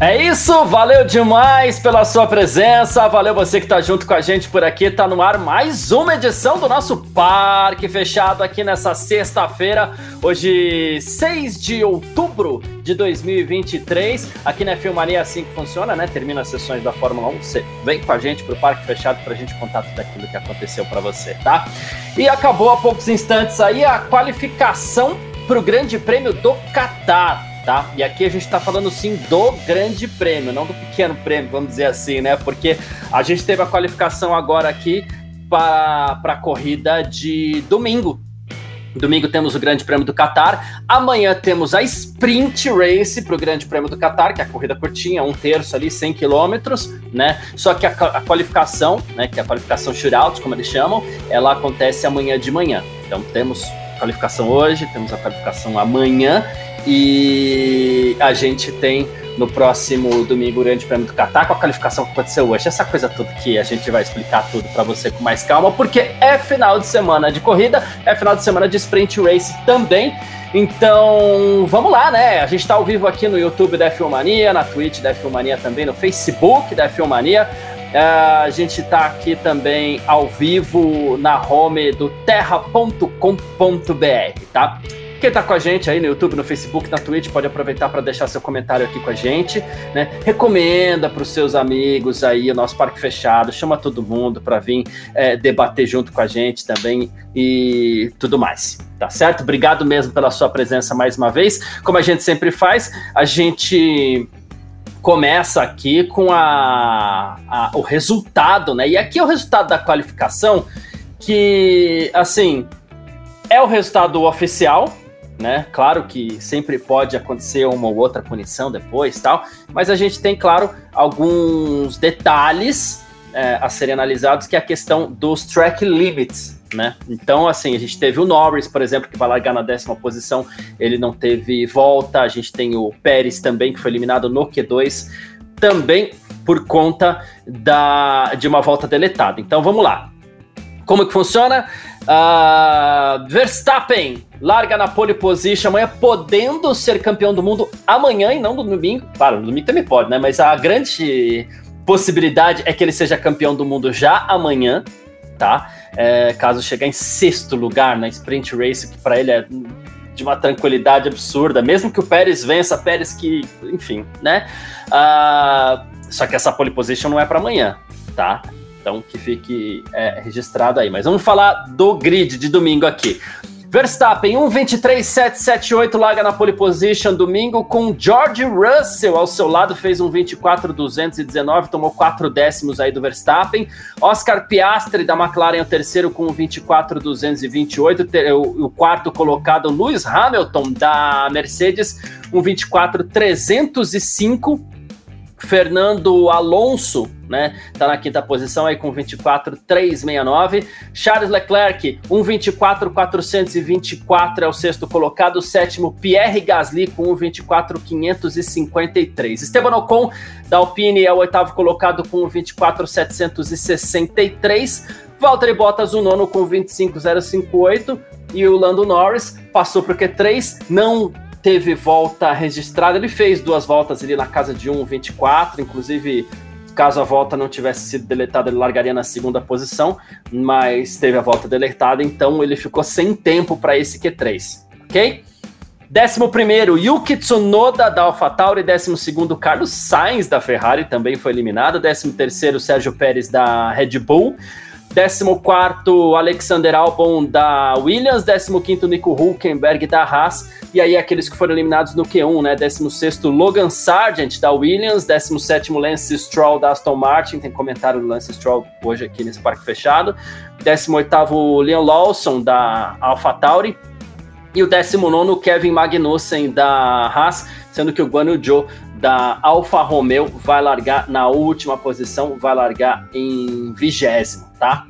É isso, valeu demais pela sua presença, valeu você que tá junto com a gente por aqui, tá no ar mais uma edição do nosso Parque Fechado aqui nessa sexta-feira, hoje 6 de outubro de 2023, aqui na Filmaria é assim que funciona, né, termina as sessões da Fórmula 1, você vem com a gente pro Parque Fechado pra gente contar tudo aquilo que aconteceu para você, tá? E acabou há poucos instantes aí a qualificação pro Grande Prêmio do Catar, tá? E aqui a gente está falando sim do grande prêmio, não do pequeno prêmio, vamos dizer assim, né? Porque a gente teve a qualificação agora aqui para a corrida de domingo. Domingo temos o Grande Prêmio do Qatar. Amanhã temos a Sprint Race para o Grande Prêmio do Qatar, que é a corrida curtinha, um terço ali, 100 quilômetros, né? Só que a, a, qualificação, né, que é a qualificação shootout, como eles chamam, ela acontece amanhã de manhã. Então temos qualificação hoje, temos a qualificação amanhã e a gente tem no próximo domingo o Grande Prêmio do Qatar com a qualificação que aconteceu hoje. Essa coisa toda que a gente vai explicar tudo para você com mais calma, porque é final de semana de corrida, é final de semana de sprint race também. Então, vamos lá, né? A gente está ao vivo aqui no YouTube da Filmania, na Twitch da Filmania também, no Facebook da Filmania. Uh, a gente está aqui também ao vivo na home do terra.com.br, tá? Quem tá com a gente aí no YouTube, no Facebook, na Twitch, pode aproveitar para deixar seu comentário aqui com a gente, né? Recomenda para os seus amigos aí o nosso Parque Fechado, chama todo mundo para vir é, debater junto com a gente também e tudo mais, tá certo? Obrigado mesmo pela sua presença mais uma vez. Como a gente sempre faz, a gente começa aqui com a, a, o resultado, né? E aqui é o resultado da qualificação que, assim, é o resultado oficial, né? Claro que sempre pode acontecer uma ou outra punição depois, tal, mas a gente tem, claro, alguns detalhes é, a serem analisados, que é a questão dos track limits, né? Então, assim, a gente teve o Norris, por exemplo, que vai largar na décima posição, ele não teve volta, a gente tem o Pérez também, que foi eliminado no Q2, também por conta da, de uma volta deletada. Então, vamos lá. Como que funciona? Uh, Verstappen larga na pole position amanhã, podendo ser campeão do mundo amanhã e não no domingo. Claro, no domingo também pode, né? Mas a grande possibilidade é que ele seja campeão do mundo já amanhã, tá? É, caso chegar em sexto lugar na sprint race, que para ele é de uma tranquilidade absurda, mesmo que o Pérez vença, Pérez que, enfim, né? Uh, só que essa pole position não é para amanhã, tá? Então que fique é, registrado aí. Mas vamos falar do grid de domingo aqui. Verstappen, 1.23.778, larga na pole position domingo com George Russell ao seu lado, fez um 24.219, tomou 4 décimos aí do Verstappen. Oscar Piastri da McLaren, o terceiro com 24.228, o, o quarto colocado Lewis Hamilton da Mercedes, um 24.305. Fernando Alonso, né? Tá na quinta posição aí com 24,369. Charles Leclerc, 1,24,424 é o sexto colocado. O sétimo, Pierre Gasly com 1,24,553. Esteban Ocon, da Alpine, é o oitavo colocado com 24,763. Valtteri Bottas, o nono com 25,058. E o Lando Norris passou para o Q3, não teve volta registrada. Ele fez duas voltas ali na casa de 1,24, inclusive caso a volta não tivesse sido deletada, ele largaria na segunda posição, mas teve a volta deletada, então ele ficou sem tempo para esse Q3, ok? Décimo primeiro, Yuki Tsunoda da AlphaTauri, décimo segundo, Carlos Sainz da Ferrari, também foi eliminado, décimo terceiro, Sérgio Pérez da Red Bull, 14 Alexander Albon da Williams, 15 Nico Hulkenberg da Haas, e aí aqueles que foram eliminados no Q1, né? 16 Logan Sargent da Williams, 17 Lance Stroll da Aston Martin, tem comentário do Lance Stroll hoje aqui nesse parque fechado, 18 Leon Lawson da AlphaTauri, e o 19 Kevin Magnussen da Haas, sendo que o Guan Yu Zhou da Alfa Romeo vai largar na última posição, vai largar em vigésimo, tá?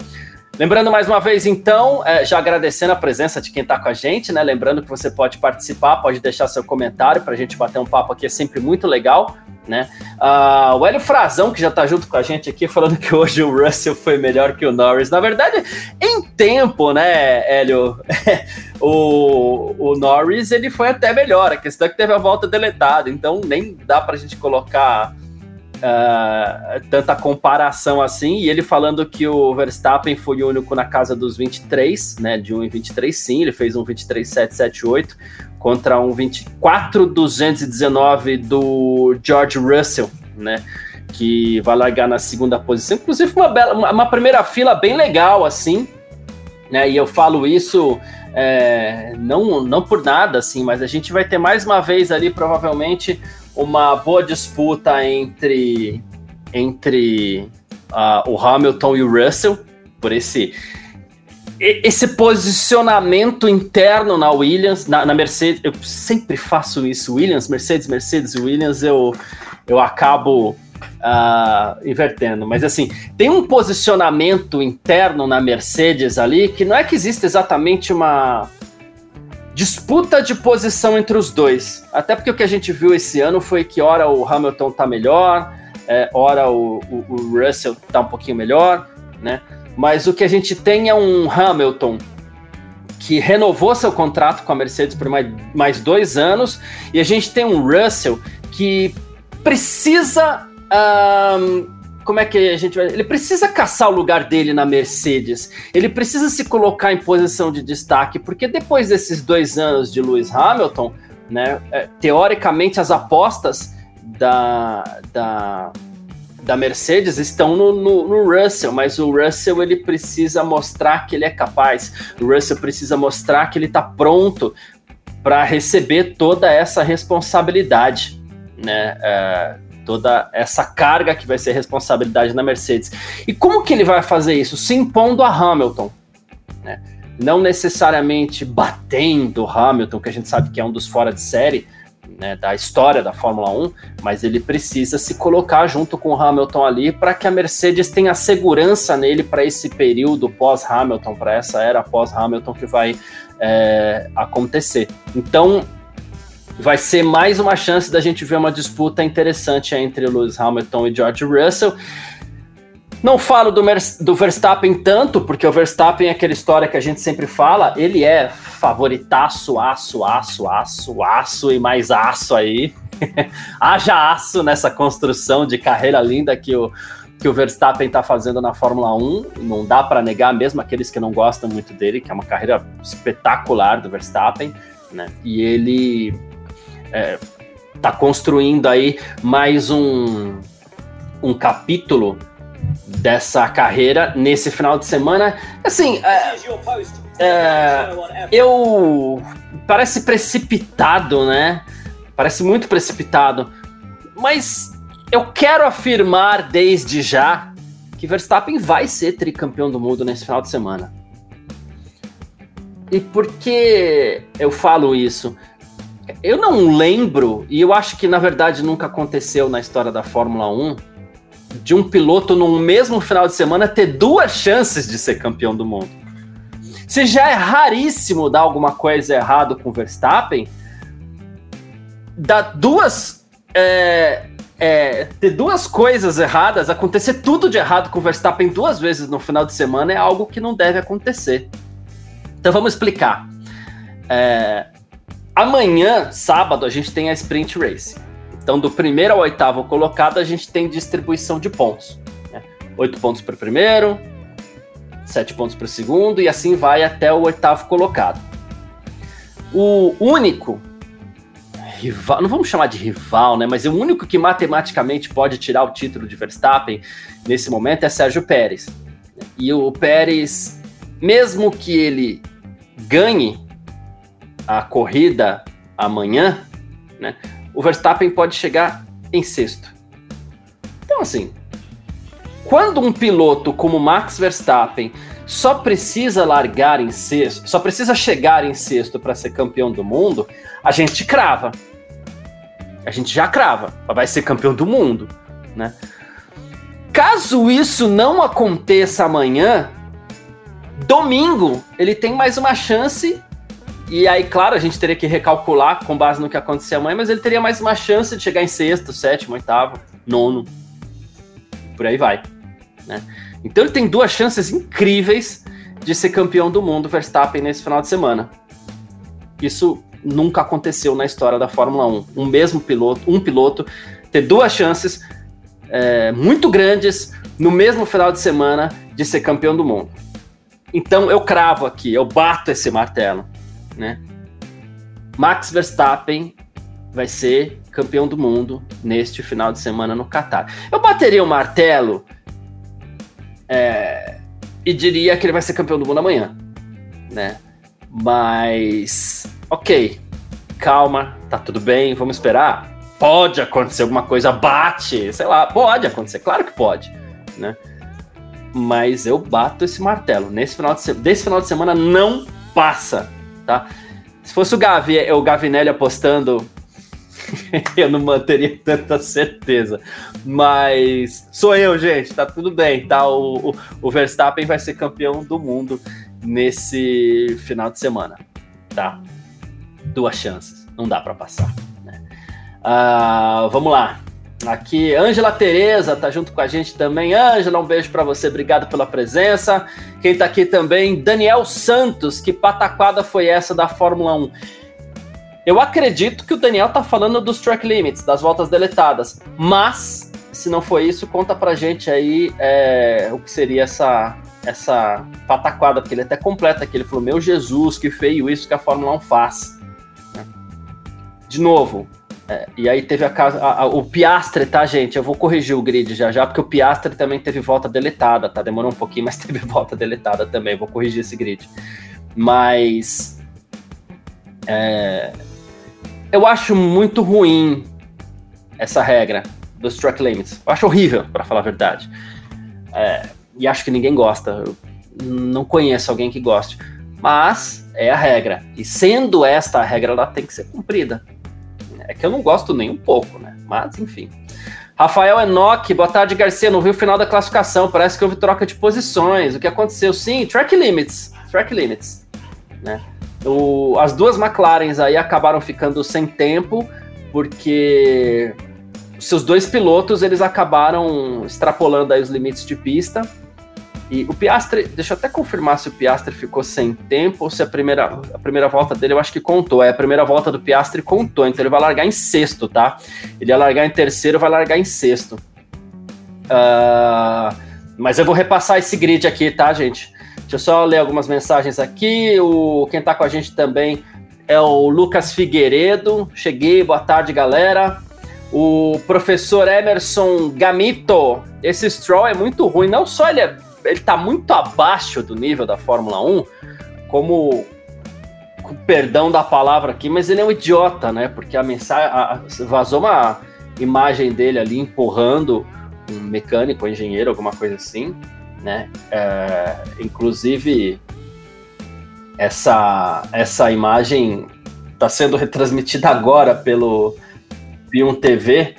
Lembrando mais uma vez, então, é, já agradecendo a presença de quem está com a gente, né? Lembrando que você pode participar, pode deixar seu comentário para a gente bater um papo aqui, é sempre muito legal, né? Uh, o Hélio Frazão, que já está junto com a gente aqui, falando que hoje o Russell foi melhor que o Norris. Na verdade, em tempo, né, Hélio? o, o Norris ele foi até melhor. A questão é que teve a volta deletada, então nem dá para a gente colocar uh, tanta comparação assim, e ele falando que o Verstappen foi o único na casa dos 23, né, de 1 em 23 sim, ele fez um 23.778 contra um 24.219 do George Russell, né, que vai largar na segunda posição, inclusive uma, bela, uma, primeira fila bem legal assim, né, e eu falo isso é, não, não por nada, assim, mas a gente vai ter mais uma vez ali, provavelmente, uma boa disputa entre, entre uh, o Hamilton e o Russell, por esse, esse posicionamento interno na Williams, na, na, Mercedes. Eu sempre faço isso, Williams, Mercedes, Mercedes, Williams, eu, eu acabo uh, invertendo. Mas assim, tem um posicionamento interno na Mercedes ali que não é que existe exatamente uma disputa de posição entre os dois. Até porque o que a gente viu esse ano foi que ora o Hamilton tá melhor, é, ora o, o, o Russell tá um pouquinho melhor, né? Mas o que a gente tem é um Hamilton que renovou seu contrato com a Mercedes por mais, mais dois anos, e a gente tem um Russell que precisa um, como é que a gente vai. Ele precisa caçar o lugar dele na Mercedes. Ele precisa se colocar em posição de destaque, porque depois desses dois anos de Lewis Hamilton, né, é, teoricamente as apostas da, da, da Mercedes estão no, no, no, Russell, mas o Russell ele precisa mostrar que ele é capaz. O Russell precisa mostrar que ele está pronto para receber toda essa responsabilidade, né? É, toda essa carga que vai ser responsabilidade na Mercedes. E como que ele vai fazer isso? Se impondo a Hamilton, né? Não necessariamente batendo Hamilton, que a gente sabe que é um dos fora de série né, da história da Fórmula 1, mas ele precisa se colocar junto com o Hamilton ali para que a Mercedes tenha segurança nele para esse período pós-Hamilton, para essa era pós-Hamilton que vai é, acontecer. Então, vai ser mais uma chance da gente ver uma disputa interessante entre Lewis Hamilton e George Russell. Não falo do, do, Verstappen tanto, porque o Verstappen é aquela história que a gente sempre fala, ele é favoritaço, aço, aço, aço, aço e mais aço aí. Haja aço nessa construção de carreira linda que o, que o Verstappen está fazendo na Fórmula 1. Não dá para negar, mesmo aqueles que não gostam muito dele, que é uma carreira espetacular do Verstappen. Né? E ele é, tá construindo aí mais um, um capítulo dessa carreira nesse final de semana. Assim, é, é, eu parece precipitado, né? Parece muito precipitado, mas eu quero afirmar desde já que Verstappen vai ser tricampeão do mundo nesse final de semana. E por que eu falo isso? Eu não lembro, e eu acho que na verdade nunca aconteceu na história da Fórmula 1, de um piloto num mesmo final de semana ter duas chances de ser campeão do mundo. Se já é raríssimo dar alguma coisa errado com o Verstappen, dar duas. É, é, ter duas coisas erradas, acontecer tudo de errado com o Verstappen duas vezes no final de semana é algo que não deve acontecer. Então vamos explicar. É, Amanhã, sábado, a gente tem a Sprint Race. Então, do primeiro ao oitavo colocado, a gente tem distribuição de pontos. Né? Oito pontos para o primeiro, sete pontos para o segundo, e assim vai até o oitavo colocado. O único rival, não vamos chamar de rival, né? Mas o único que matematicamente pode tirar o título de Verstappen nesse momento é Sérgio Pérez. E o Pérez, mesmo que ele ganhe a corrida amanhã, né, o Verstappen pode chegar em sexto. Então, assim, quando um piloto como Max Verstappen só precisa largar em sexto, só precisa chegar em sexto para ser campeão do mundo, a gente crava. A gente já crava, vai ser campeão do mundo, né? Caso isso não aconteça amanhã, Domingo, ele tem mais uma chance. E aí, claro, a gente teria que recalcular com base no que aconteceu amanhã, mas ele teria mais uma chance de chegar em sexto, sétimo, oitavo, nono. Por aí vai. Né? Então ele tem duas chances incríveis de ser campeão do mundo, Verstappen, nesse final de semana. Isso nunca aconteceu na história da Fórmula 1. Um mesmo piloto, um piloto, ter duas chances é, muito grandes no mesmo final de semana de ser campeão do mundo. Então eu cravo aqui, eu bato esse martelo, né? Max Verstappen vai ser campeão do mundo neste final de semana no Qatar. Eu bateria o martelo é, e diria que ele vai ser campeão do mundo amanhã, né? Mas, ok, calma, tá tudo bem, vamos esperar. Pode acontecer alguma coisa, bate, sei lá, pode acontecer, claro que pode, né? Mas eu bato esse martelo. Nesse final de, desse final de semana não passa, tá? Se fosse o Gavi, o Gavinelli apostando eu não manteria tanta certeza. Mas sou eu, gente, tá tudo bem, tá? O, o, o Verstappen vai ser campeão do mundo nesse final de semana, tá? Duas chances, não dá para passar. Né? Uh, vamos lá. Aqui, Ângela Tereza tá junto com a gente também. Ângela, um beijo para você, obrigado pela presença. Quem tá aqui também, Daniel Santos, que pataquada foi essa da Fórmula 1? Eu acredito que o Daniel tá falando dos track limits, das voltas deletadas. Mas, se não foi isso, conta pra gente aí é, o que seria essa, essa pataquada, porque ele até completa aqui. Ele falou: Meu Jesus, que feio isso que a Fórmula 1 faz. De novo, é, e aí teve a casa. o Piastre, tá, gente? Eu vou corrigir o grid já já, porque o Piastre também teve volta deletada, tá? Demorou um pouquinho, mas teve volta deletada também. Vou corrigir esse grid. Mas. É, eu acho muito ruim essa regra dos track limits. Eu acho horrível, para falar a verdade. É, e acho que ninguém gosta. Eu não conheço alguém que goste. Mas é a regra. E sendo esta a regra, ela tem que ser cumprida. É que eu não gosto nem um pouco, né? Mas, enfim. Rafael Enoch, boa tarde, Garcia. Não vi o final da classificação. Parece que houve troca de posições. O que aconteceu? Sim, track limits. Track limits. Né? O, as duas McLarens aí acabaram ficando sem tempo, porque seus dois pilotos eles acabaram extrapolando aí os limites de pista. E o Piastre, deixa eu até confirmar se o Piastre ficou sem tempo ou se a primeira, a primeira volta dele eu acho que contou. É, a primeira volta do Piastre contou, então ele vai largar em sexto, tá? Ele ia largar em terceiro, vai largar em sexto. Uh, mas eu vou repassar esse grid aqui, tá, gente? Deixa eu só ler algumas mensagens aqui. O, quem está com a gente também é o Lucas Figueiredo. Cheguei, boa tarde, galera. O professor Emerson Gamito. Esse Stroll é muito ruim. Não só ele, é, ele tá muito abaixo do nível da Fórmula 1, como com perdão da palavra aqui, mas ele é um idiota, né? Porque a mensagem a, vazou uma imagem dele ali empurrando um mecânico, um engenheiro, alguma coisa assim né? É, inclusive, essa, essa imagem está sendo retransmitida agora pelo Pium TV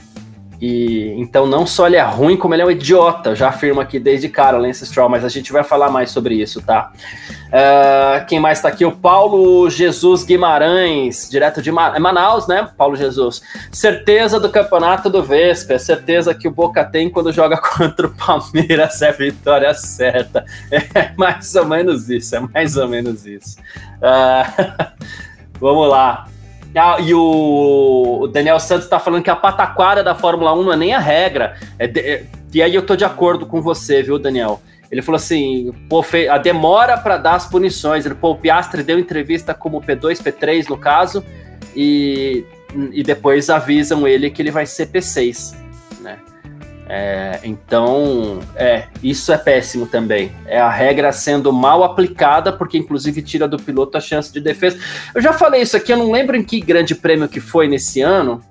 e então não só ele é ruim, como ele é um idiota, já afirma aqui desde cara, Lance Stroll, mas a gente vai falar mais sobre isso, tá? Uh, quem mais tá aqui? O Paulo Jesus Guimarães, direto de Ma Manaus, né? Paulo Jesus. Certeza do campeonato do Vespa, certeza que o Boca tem quando joga contra o Palmeiras, é vitória certa. É mais ou menos isso, é mais ou menos isso. Uh, vamos lá. Ah, e o, Daniel Santos está falando que a pataquara da Fórmula 1 não é nem a regra. É de, é, e aí eu tô de acordo com você, viu, Daniel? Ele falou assim: pô, a demora para dar as punições. Ele, pô, o Piastre deu entrevista como P2, P3 no caso, e, e depois avisam ele que ele vai ser P6, né? É, então, é, isso é péssimo também. É a regra sendo mal aplicada, porque inclusive tira do piloto a chance de defesa. Eu já falei isso aqui, eu não lembro em que grande prêmio que foi nesse ano,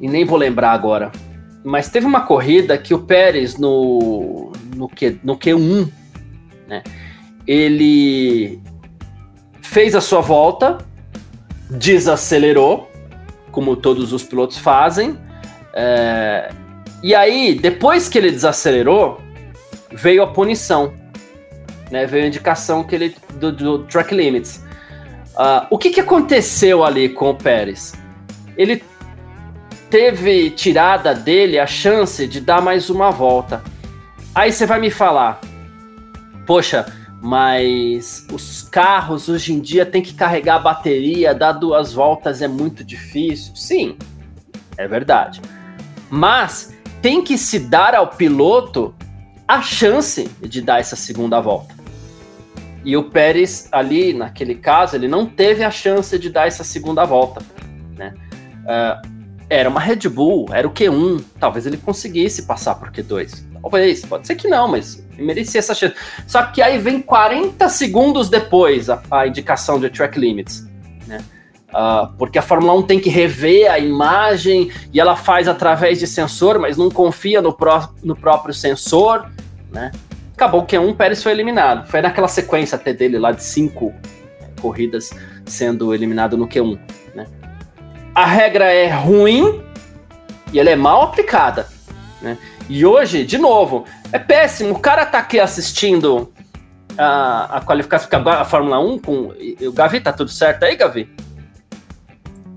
e nem vou lembrar agora. Mas teve uma corrida que o Pérez no, no, Q, no Q1, né, ele fez a sua volta, desacelerou, como todos os pilotos fazem, é, e aí, depois que ele desacelerou, veio a punição. né? Veio a indicação que ele do, do track limits. Uh, o que, que aconteceu ali com o Pérez? Ele teve tirada dele a chance de dar mais uma volta. Aí você vai me falar, poxa, mas os carros hoje em dia tem que carregar a bateria, dar duas voltas é muito difícil. Sim, é verdade. Mas tem que se dar ao piloto a chance de dar essa segunda volta. E o Pérez, ali, naquele caso, ele não teve a chance de dar essa segunda volta. Né? Uh, era uma Red Bull, era o Q1. Talvez ele conseguisse passar por Q2. Talvez, pode ser que não, mas merecia essa chance. Só que aí vem 40 segundos depois a, a indicação de track limits. Né? Uh, porque a Fórmula 1 tem que rever a imagem e ela faz através de sensor, mas não confia no, pró no próprio sensor. Né? Acabou que um Pérez foi eliminado. Foi naquela sequência até dele lá de cinco corridas sendo eliminado no Q1. Né? A regra é ruim e ela é mal aplicada. Né? E hoje, de novo, é péssimo. O cara tá aqui assistindo a, a qualificação, a Fórmula 1 com. O Gavi, tá tudo certo aí, Gavi?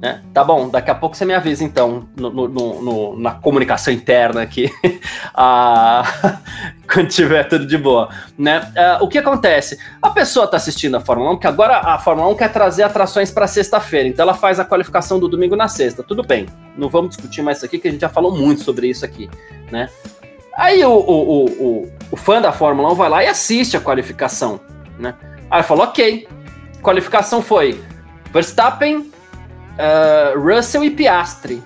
Né? Tá bom, daqui a pouco você me avisa então no, no, no, na comunicação interna aqui, ah, quando tiver tudo de boa. Né? Uh, o que acontece? A pessoa está assistindo a Fórmula 1, porque agora a Fórmula 1 quer trazer atrações para sexta-feira, então ela faz a qualificação do domingo na sexta. Tudo bem, não vamos discutir mais isso aqui, que a gente já falou muito sobre isso aqui. Né? Aí o, o, o, o fã da Fórmula 1 vai lá e assiste a qualificação. Né? Aí falou: ok, qualificação foi Verstappen uh, Russell e Piastri.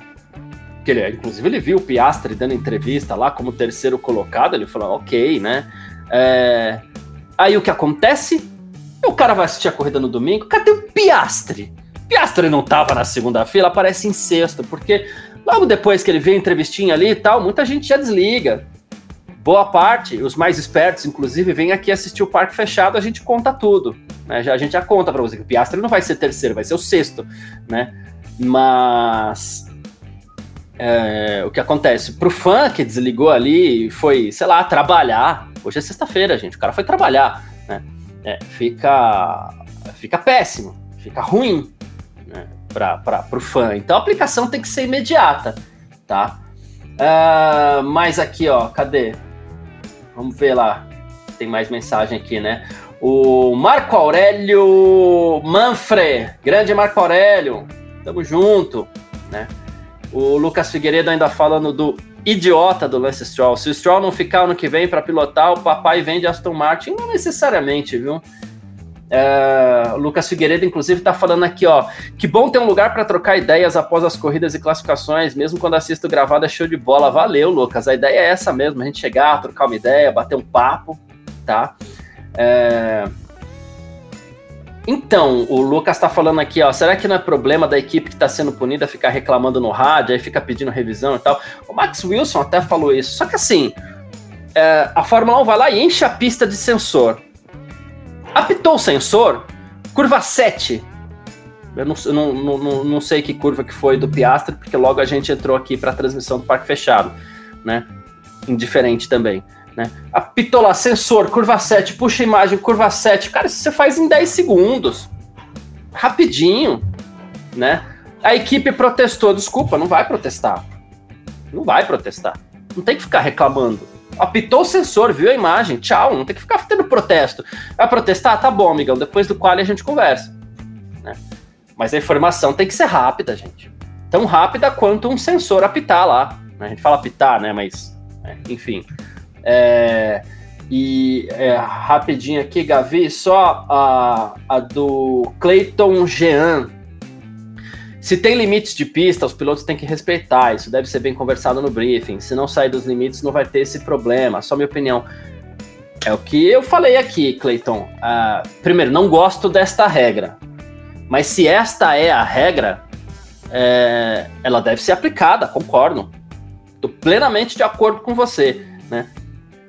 Que ele, inclusive, ele viu o Piastri dando entrevista lá como terceiro colocado. Ele falou, ok, né? É... Aí o que acontece? O cara vai assistir a corrida no domingo. Cadê o Piastri? Piastri não tava na segunda-feira, aparece em sexto, porque logo depois que ele vê a entrevistinha ali e tal, muita gente já desliga. Boa parte, os mais espertos, inclusive, vêm aqui assistir o parque fechado, a gente conta tudo. Né? Já, a gente já conta para você que o Piastri não vai ser terceiro, vai ser o sexto, né? Mas é, o que acontece? Pro fã que desligou ali foi, sei lá, trabalhar. Hoje é sexta-feira, gente. O cara foi trabalhar, né? É, fica, fica péssimo, fica ruim né? para pro fã. Então a aplicação tem que ser imediata, tá? Uh, mas aqui, ó, cadê? Vamos ver lá. Tem mais mensagem aqui, né? O Marco Aurélio Manfre, grande Marco Aurélio, tamo junto, né? O Lucas Figueiredo ainda falando do idiota do Lance Stroll. Se o Stroll não ficar ano que vem para pilotar, o papai vende Aston Martin, não necessariamente, viu? O Lucas Figueiredo, inclusive, está falando aqui, ó. Que bom ter um lugar para trocar ideias após as corridas e classificações, mesmo quando assisto gravado é show de bola. Valeu, Lucas. A ideia é essa mesmo, a gente chegar, trocar uma ideia, bater um papo, tá? É... Então, o Lucas está falando aqui, ó, será que não é problema da equipe que está sendo punida ficar reclamando no rádio, aí fica pedindo revisão e tal? O Max Wilson até falou isso, só que assim, é, a Fórmula 1 vai lá e enche a pista de sensor. Apitou o sensor, curva 7. Eu não, não, não, não sei que curva que foi do Piastri, porque logo a gente entrou aqui para a transmissão do Parque Fechado, né? Indiferente também. Né? Apitou lá, sensor, curva 7, puxa a imagem, curva 7. Cara, isso você faz em 10 segundos. Rapidinho, né? A equipe protestou. Desculpa, não vai protestar. Não vai protestar. Não tem que ficar reclamando. Apitou o sensor, viu a imagem, tchau. Não tem que ficar tendo protesto. Vai protestar? Tá bom, amigão. Depois do qual a gente conversa. Né? Mas a informação tem que ser rápida, gente. Tão rápida quanto um sensor apitar lá. A gente fala apitar, né? Mas, é, enfim. É, e é, rapidinho aqui, Gavi, só a, a do Clayton Jean. Se tem limites de pista, os pilotos têm que respeitar. Isso deve ser bem conversado no briefing. Se não sair dos limites, não vai ter esse problema. Só minha opinião. É o que eu falei aqui, Clayton. Uh, primeiro, não gosto desta regra. Mas se esta é a regra, é, ela deve ser aplicada, concordo. Estou plenamente de acordo com você. Né?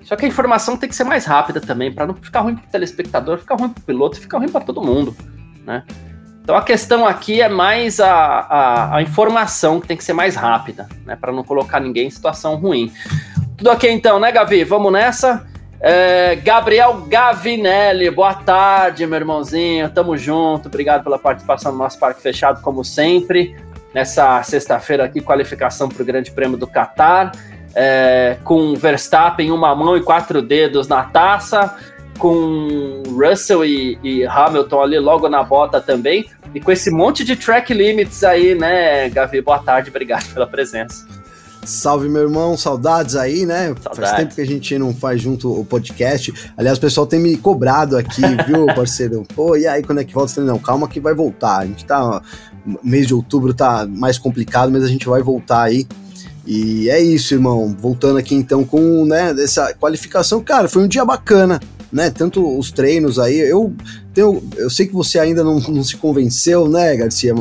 Só que a informação tem que ser mais rápida também, para não ficar ruim para o telespectador, ficar ruim para o piloto, ficar ruim para todo mundo, né? Então a questão aqui é mais a, a, a informação que tem que ser mais rápida, né? Para não colocar ninguém em situação ruim. Tudo ok então, né, Gavi? Vamos nessa. É, Gabriel Gavinelli, boa tarde, meu irmãozinho. Tamo junto. Obrigado pela participação no nosso Parque Fechado, como sempre. Nessa sexta-feira aqui, qualificação para o Grande Prêmio do Qatar. É, com Verstappen uma mão e quatro dedos na taça. Com Russell e, e Hamilton ali logo na bota também. E com esse monte de track limits aí, né, Gavi? Boa tarde, obrigado pela presença. Salve, meu irmão, saudades aí, né? Saudades. Faz tempo que a gente não faz junto o podcast. Aliás, o pessoal tem me cobrado aqui, viu, parceiro? Pô, e aí, quando é que volta? Não, calma que vai voltar. A gente tá. Mês de outubro tá mais complicado, mas a gente vai voltar aí. E é isso, irmão. Voltando aqui então com né, essa qualificação. Cara, foi um dia bacana né? Tanto os treinos aí, eu tenho, eu sei que você ainda não, não se convenceu, né, Garcia?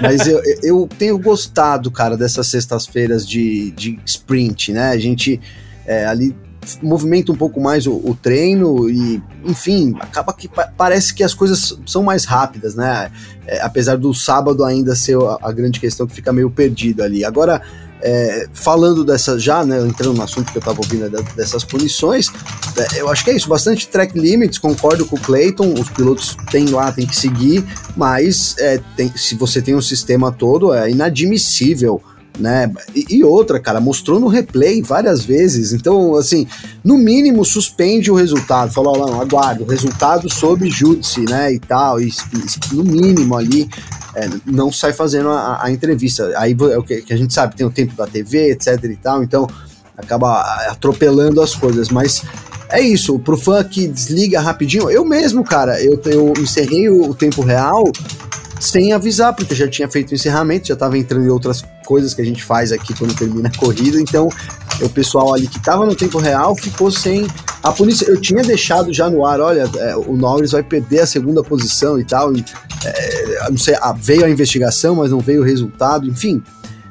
Mas eu, eu tenho gostado, cara, dessas sextas-feiras de, de sprint, né? A gente é, ali movimenta um pouco mais o, o, treino e, enfim, acaba que pa parece que as coisas são mais rápidas, né? É, apesar do sábado ainda ser a, a grande questão que fica meio perdido ali. Agora, é, falando dessa já, né, entrando no assunto que eu estava ouvindo né, dessas punições, é, eu acho que é isso, bastante track limits, concordo com o Clayton, os pilotos têm lá, tem que seguir, mas é, tem, se você tem um sistema todo, é inadmissível né? E, e, outra, cara, mostrou no replay várias vezes. Então, assim, no mínimo suspende o resultado. Falou, não, aguardo, o resultado sob júdice, né? E tal. E, no mínimo ali, é, não sai fazendo a, a, entrevista. Aí é o que, a gente sabe, tem o tempo da TV, etc e tal. Então, acaba atropelando as coisas. Mas é isso, pro fã que desliga rapidinho, eu mesmo, cara, eu, eu encerrei o, o tempo real sem avisar, porque já tinha feito o encerramento, já estava entrando em outras coisas que a gente faz aqui quando termina a corrida, então o pessoal ali que estava no tempo real ficou sem a punição. Eu tinha deixado já no ar, olha, é, o Norris vai perder a segunda posição e tal, e, é, não sei, a, veio a investigação, mas não veio o resultado, enfim.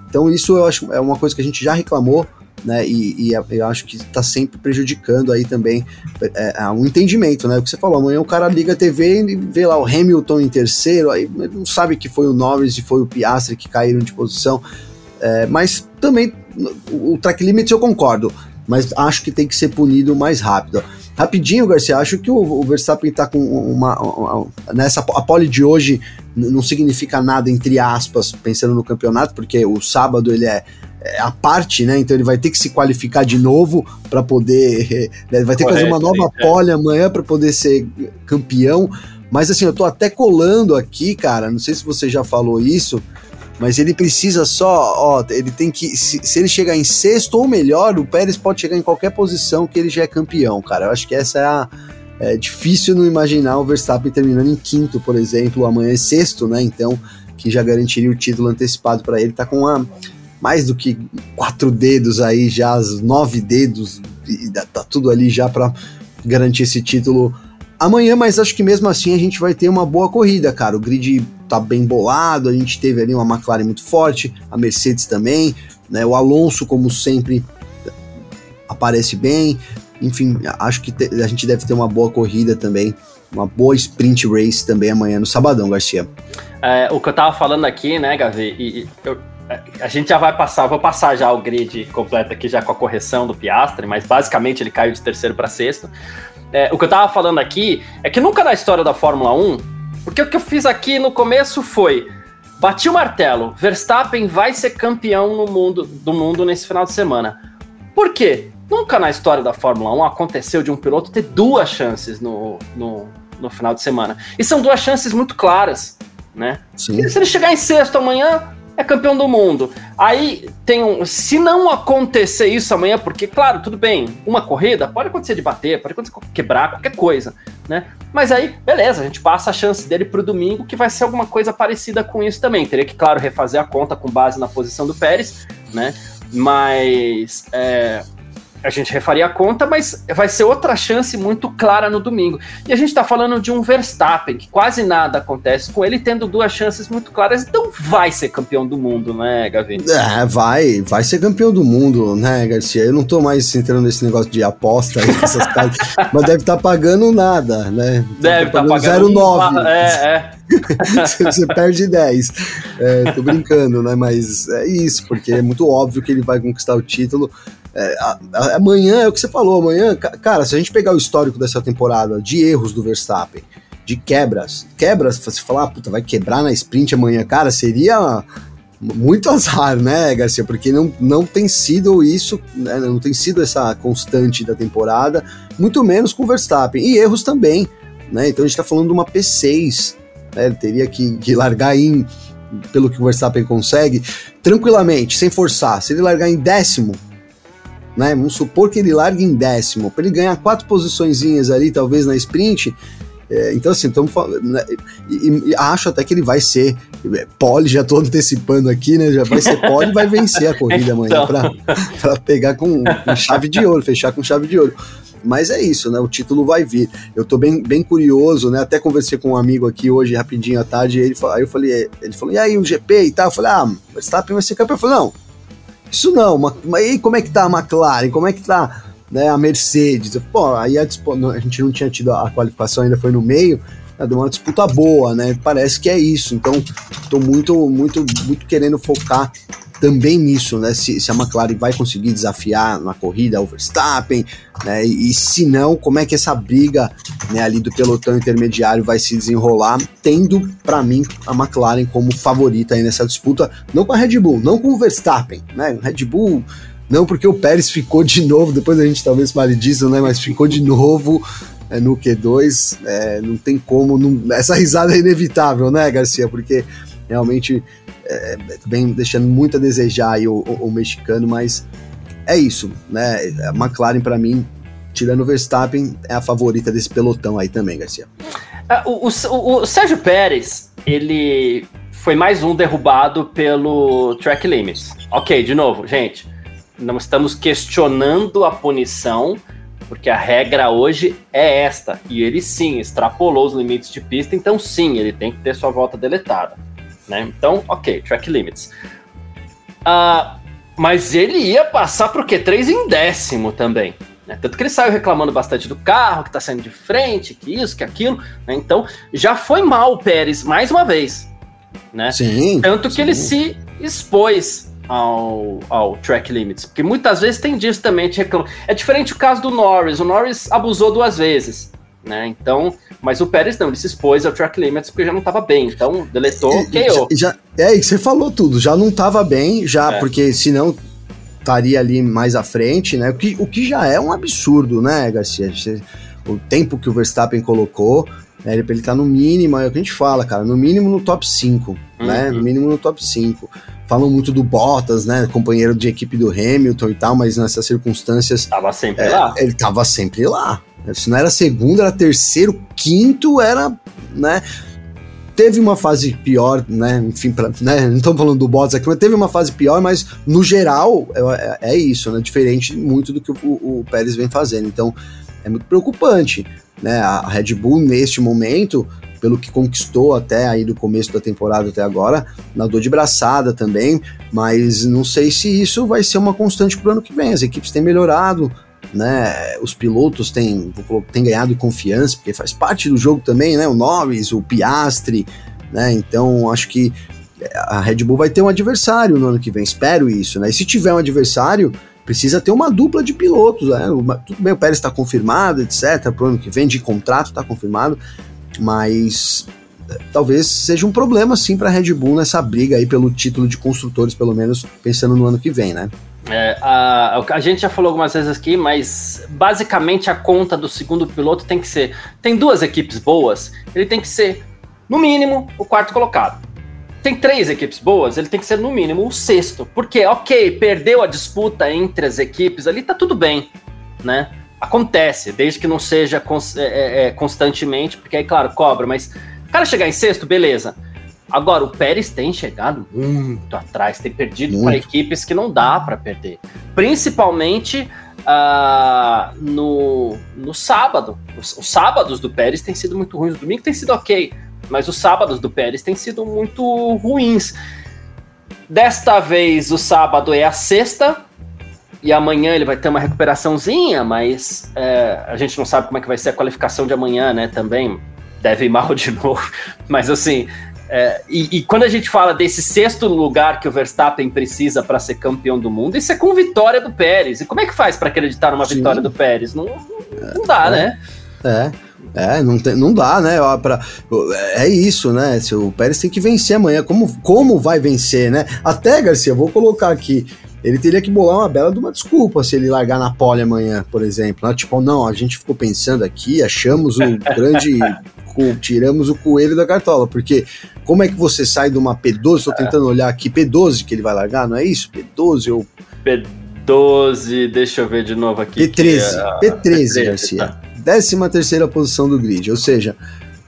Então isso eu acho é uma coisa que a gente já reclamou, né? E, e eu acho que está sempre prejudicando aí também é, é, um entendimento, né? O que você falou, amanhã o cara liga a TV e vê lá o Hamilton em terceiro, aí não sabe que foi o Norris e foi o Piastri que caíram de posição. É, mas também o track limit eu concordo, mas acho que tem que ser punido mais rápido. Rapidinho, Garcia, acho que o, o Verstappen está com uma, uma, uma, Nessa a pole de hoje não significa nada, entre aspas, pensando no campeonato, porque o sábado ele é é, a parte, né? Então ele vai ter que se qualificar de novo para poder. Né? Vai ter Correto, que fazer uma nova é. pole amanhã para poder ser campeão. Mas assim, eu tô até colando aqui, cara. Não sei se você já falou isso, mas ele precisa só, ó, ele tem que. Se, se, ele chegar em sexto ou melhor, o Pérez pode chegar em qualquer posição que ele já é campeão, cara. Eu acho que essa é a. É difícil não imaginar o Verstappen terminando em quinto, por exemplo, amanhã é sexto, né? Então, que já garantiria o título antecipado para ele. Tá com uma mais do que quatro dedos aí, já nove dedos, e tá tudo ali já para garantir esse título amanhã, mas acho que mesmo assim a gente vai ter uma boa corrida, cara. O grid tá bem bolado, a gente teve ali uma McLaren muito forte, a Mercedes também, né? O Alonso, como sempre, aparece bem. Enfim, acho que a gente deve ter uma boa corrida também, uma boa sprint race também amanhã no sabadão, Garcia. É, o que eu tava falando aqui, né, Gavi, e, eu, a gente já vai passar, vou passar já o grid completo aqui já com a correção do Piastre, mas basicamente ele caiu de terceiro para sexto. É, o que eu tava falando aqui é que nunca na história da Fórmula 1, porque o que eu fiz aqui no começo foi bati o martelo, Verstappen vai ser campeão no mundo, do mundo nesse final de semana. Por quê? Nunca na história da Fórmula 1 aconteceu de um piloto ter duas chances no, no, no final de semana. E são duas chances muito claras, né? Sim. Se ele chegar em sexto amanhã, é campeão do mundo. Aí tem um. Se não acontecer isso amanhã, porque, claro, tudo bem, uma corrida pode acontecer de bater, pode acontecer quebrar, qualquer coisa, né? Mas aí, beleza, a gente passa a chance dele pro domingo, que vai ser alguma coisa parecida com isso também. Teria que, claro, refazer a conta com base na posição do Pérez, né? Mas. É, a gente refaria a conta, mas vai ser outra chance muito clara no domingo. E a gente está falando de um Verstappen, que quase nada acontece com ele, tendo duas chances muito claras, então vai ser campeão do mundo, né, Gavi? É, vai, vai ser campeão do mundo, né, Garcia? Eu não tô mais entrando nesse negócio de aposta, essas coisas, mas deve estar tá pagando nada, né? Deve estar tá pagando, pagando 0,9. Um, é, é. você perde 10. É, tô brincando, né? Mas é isso, porque é muito óbvio que ele vai conquistar o título. É, amanhã é o que você falou, amanhã, cara, se a gente pegar o histórico dessa temporada de erros do Verstappen, de quebras, quebras, você falar, ah, puta, vai quebrar na sprint amanhã, cara, seria muito azar, né, Garcia? Porque não, não tem sido isso, né, não tem sido essa constante da temporada, muito menos com o Verstappen. E erros também, né? Então a gente tá falando de uma P6, né? Ele teria que, que largar em, pelo que o Verstappen consegue, tranquilamente, sem forçar. Se ele largar em décimo, né? Vamos supor que ele largue em décimo, para ele ganhar quatro posiçõezinhas ali, talvez na sprint, é, então, assim, estamos. Né, e, e, acho até que ele vai ser é, pole, já estou antecipando aqui, né? Já vai ser pole e vai vencer a corrida amanhã então. para pegar com, com, chave de ouro, fechar com chave de ouro. Mas é isso, né? O título vai vir. Eu estou bem, bem curioso, né? Até conversei com um amigo aqui hoje, rapidinho à tarde, e ele, aí eu falei, ele falou, e aí, o GP e tal? Eu falei, ah, Verstappen vai ser campeão. Eu falei, não, isso não, mas e como é que tá a McLaren? Como é que tá né, a Mercedes. Pô, aí a, a gente não tinha tido a qualificação, ainda foi no meio, né, deu uma disputa boa, né? Parece que é isso. Então, estou muito, muito, muito querendo focar também nisso, né? Se, se, a McLaren vai conseguir desafiar na corrida o Verstappen, né? E, e, se não, como é que essa briga né, ali do pelotão intermediário vai se desenrolar, tendo para mim a McLaren como favorita aí nessa disputa, não com a Red Bull, não com o Verstappen, né? Red Bull não porque o Pérez ficou de novo, depois a gente talvez fale disso, né? Mas ficou de novo é, no Q2. É, não tem como. Não, essa risada é inevitável, né, Garcia? Porque realmente é, vem deixando muito a desejar aí o, o, o, mexicano, mas é isso, né? A McLaren, para mim, tirando o Verstappen, é a favorita desse pelotão aí também, Garcia. É, o, o, o Sérgio Pérez, ele foi mais um derrubado pelo track limits. Ok, de novo, gente não estamos questionando a punição, porque a regra hoje é esta. E ele sim extrapolou os limites de pista, então sim, ele tem que ter sua volta deletada. Né? Então, ok, track limits. Uh, mas ele ia passar para o Q3 em décimo também. Né? Tanto que ele saiu reclamando bastante do carro, que está saindo de frente, que isso, que aquilo. Né? Então, já foi mal o Pérez mais uma vez. Né? Sim. Tanto que sim. ele se expôs ao, ao track limits. Porque muitas vezes tem disso também, te reclama. É diferente o caso do Norris. O Norris abusou duas vezes. Né? Então, mas o Pérez não, ele se expôs ao track limits porque já não estava bem, então deletou, KO. Já, é, e você falou tudo, já não estava bem, já, é. porque senão estaria ali mais à frente, né? O que, o que já é um absurdo, né, Garcia? O tempo que o Verstappen colocou, né, ele, ele tá no mínimo, é o que a gente fala, cara, no mínimo no top 5, né? uhum. né? No mínimo no top 5 falam muito do Bottas, né? Companheiro de equipe do Hamilton e tal, mas nessas circunstâncias. Tava sempre é, lá. Ele tava sempre lá. Se não era segundo, era terceiro, quinto, era, né? Teve uma fase pior, né? Enfim, pra, né? não estamos falando do Bottas aqui, mas teve uma fase pior, mas no geral é, é, é isso, né? Diferente muito do que o, o, Pérez vem fazendo. Então é muito preocupante, né? A Red Bull, neste momento, pelo que conquistou até aí do começo da temporada até agora, nadou de braçada também, mas não sei se isso vai ser uma constante para o ano que vem. As equipes têm melhorado, né? Os pilotos têm, têm ganhado confiança, porque faz parte do jogo também, né? O Norris, o Piastri, né? Então acho que a Red Bull vai ter um adversário no ano que vem, espero isso, né? E se tiver um adversário, precisa ter uma dupla de pilotos, né? Tudo bem, o Pérez está confirmado, etc. Para o ano que vem, de contrato está confirmado, mas é, talvez seja um problema sim para a Red Bull nessa briga aí pelo título de construtores, pelo menos pensando no ano que vem, né? É, a, a gente já falou algumas vezes aqui, mas basicamente a conta do segundo piloto tem que ser: tem duas equipes boas, ele tem que ser, no mínimo, o quarto colocado. Tem três equipes boas, ele tem que ser, no mínimo, o sexto. Porque, ok, perdeu a disputa entre as equipes ali, tá tudo bem, né? Acontece, desde que não seja cons é, é, é, constantemente, porque aí, claro, cobra, mas o cara chegar em sexto, beleza. Agora, o Pérez tem chegado muito atrás, tem perdido para equipes que não dá para perder. Principalmente uh, no, no sábado. Os, os, sábados do Pérez têm sido muito ruins, o domingo tem sido ok, mas os sábados do Pérez têm sido muito ruins. Desta vez, o sábado é a sexta, e amanhã ele vai ter uma recuperaçãozinha, mas é, a gente não sabe como é que vai ser a qualificação de amanhã, né? Também deve ir mal de novo. Mas assim, É, e, e, quando a gente fala desse sexto lugar que o Verstappen precisa para ser campeão do mundo, isso é com vitória do Pérez. E como é que faz para acreditar numa Sim. vitória do Pérez? Não, não dá, é, né? É. É, não, tem, não dá, né? Pra, é isso, né? Se o Pérez tem que vencer amanhã. Como, como vai vencer, né? Até, Garcia, vou colocar aqui. Ele teria que bolar uma bela de uma desculpa se ele largar na pole amanhã, por exemplo. Né? Tipo, não, a gente ficou pensando aqui, achamos o grande. Tiramos o coelho da cartola, porque como é que você sai de uma P12? Estou tentando olhar aqui, P12 que ele vai largar, não é isso? P12 ou. P12, deixa eu ver de novo aqui. P13, é... P13, P13, Garcia. Tá. 13 terceira posição do grid, ou seja,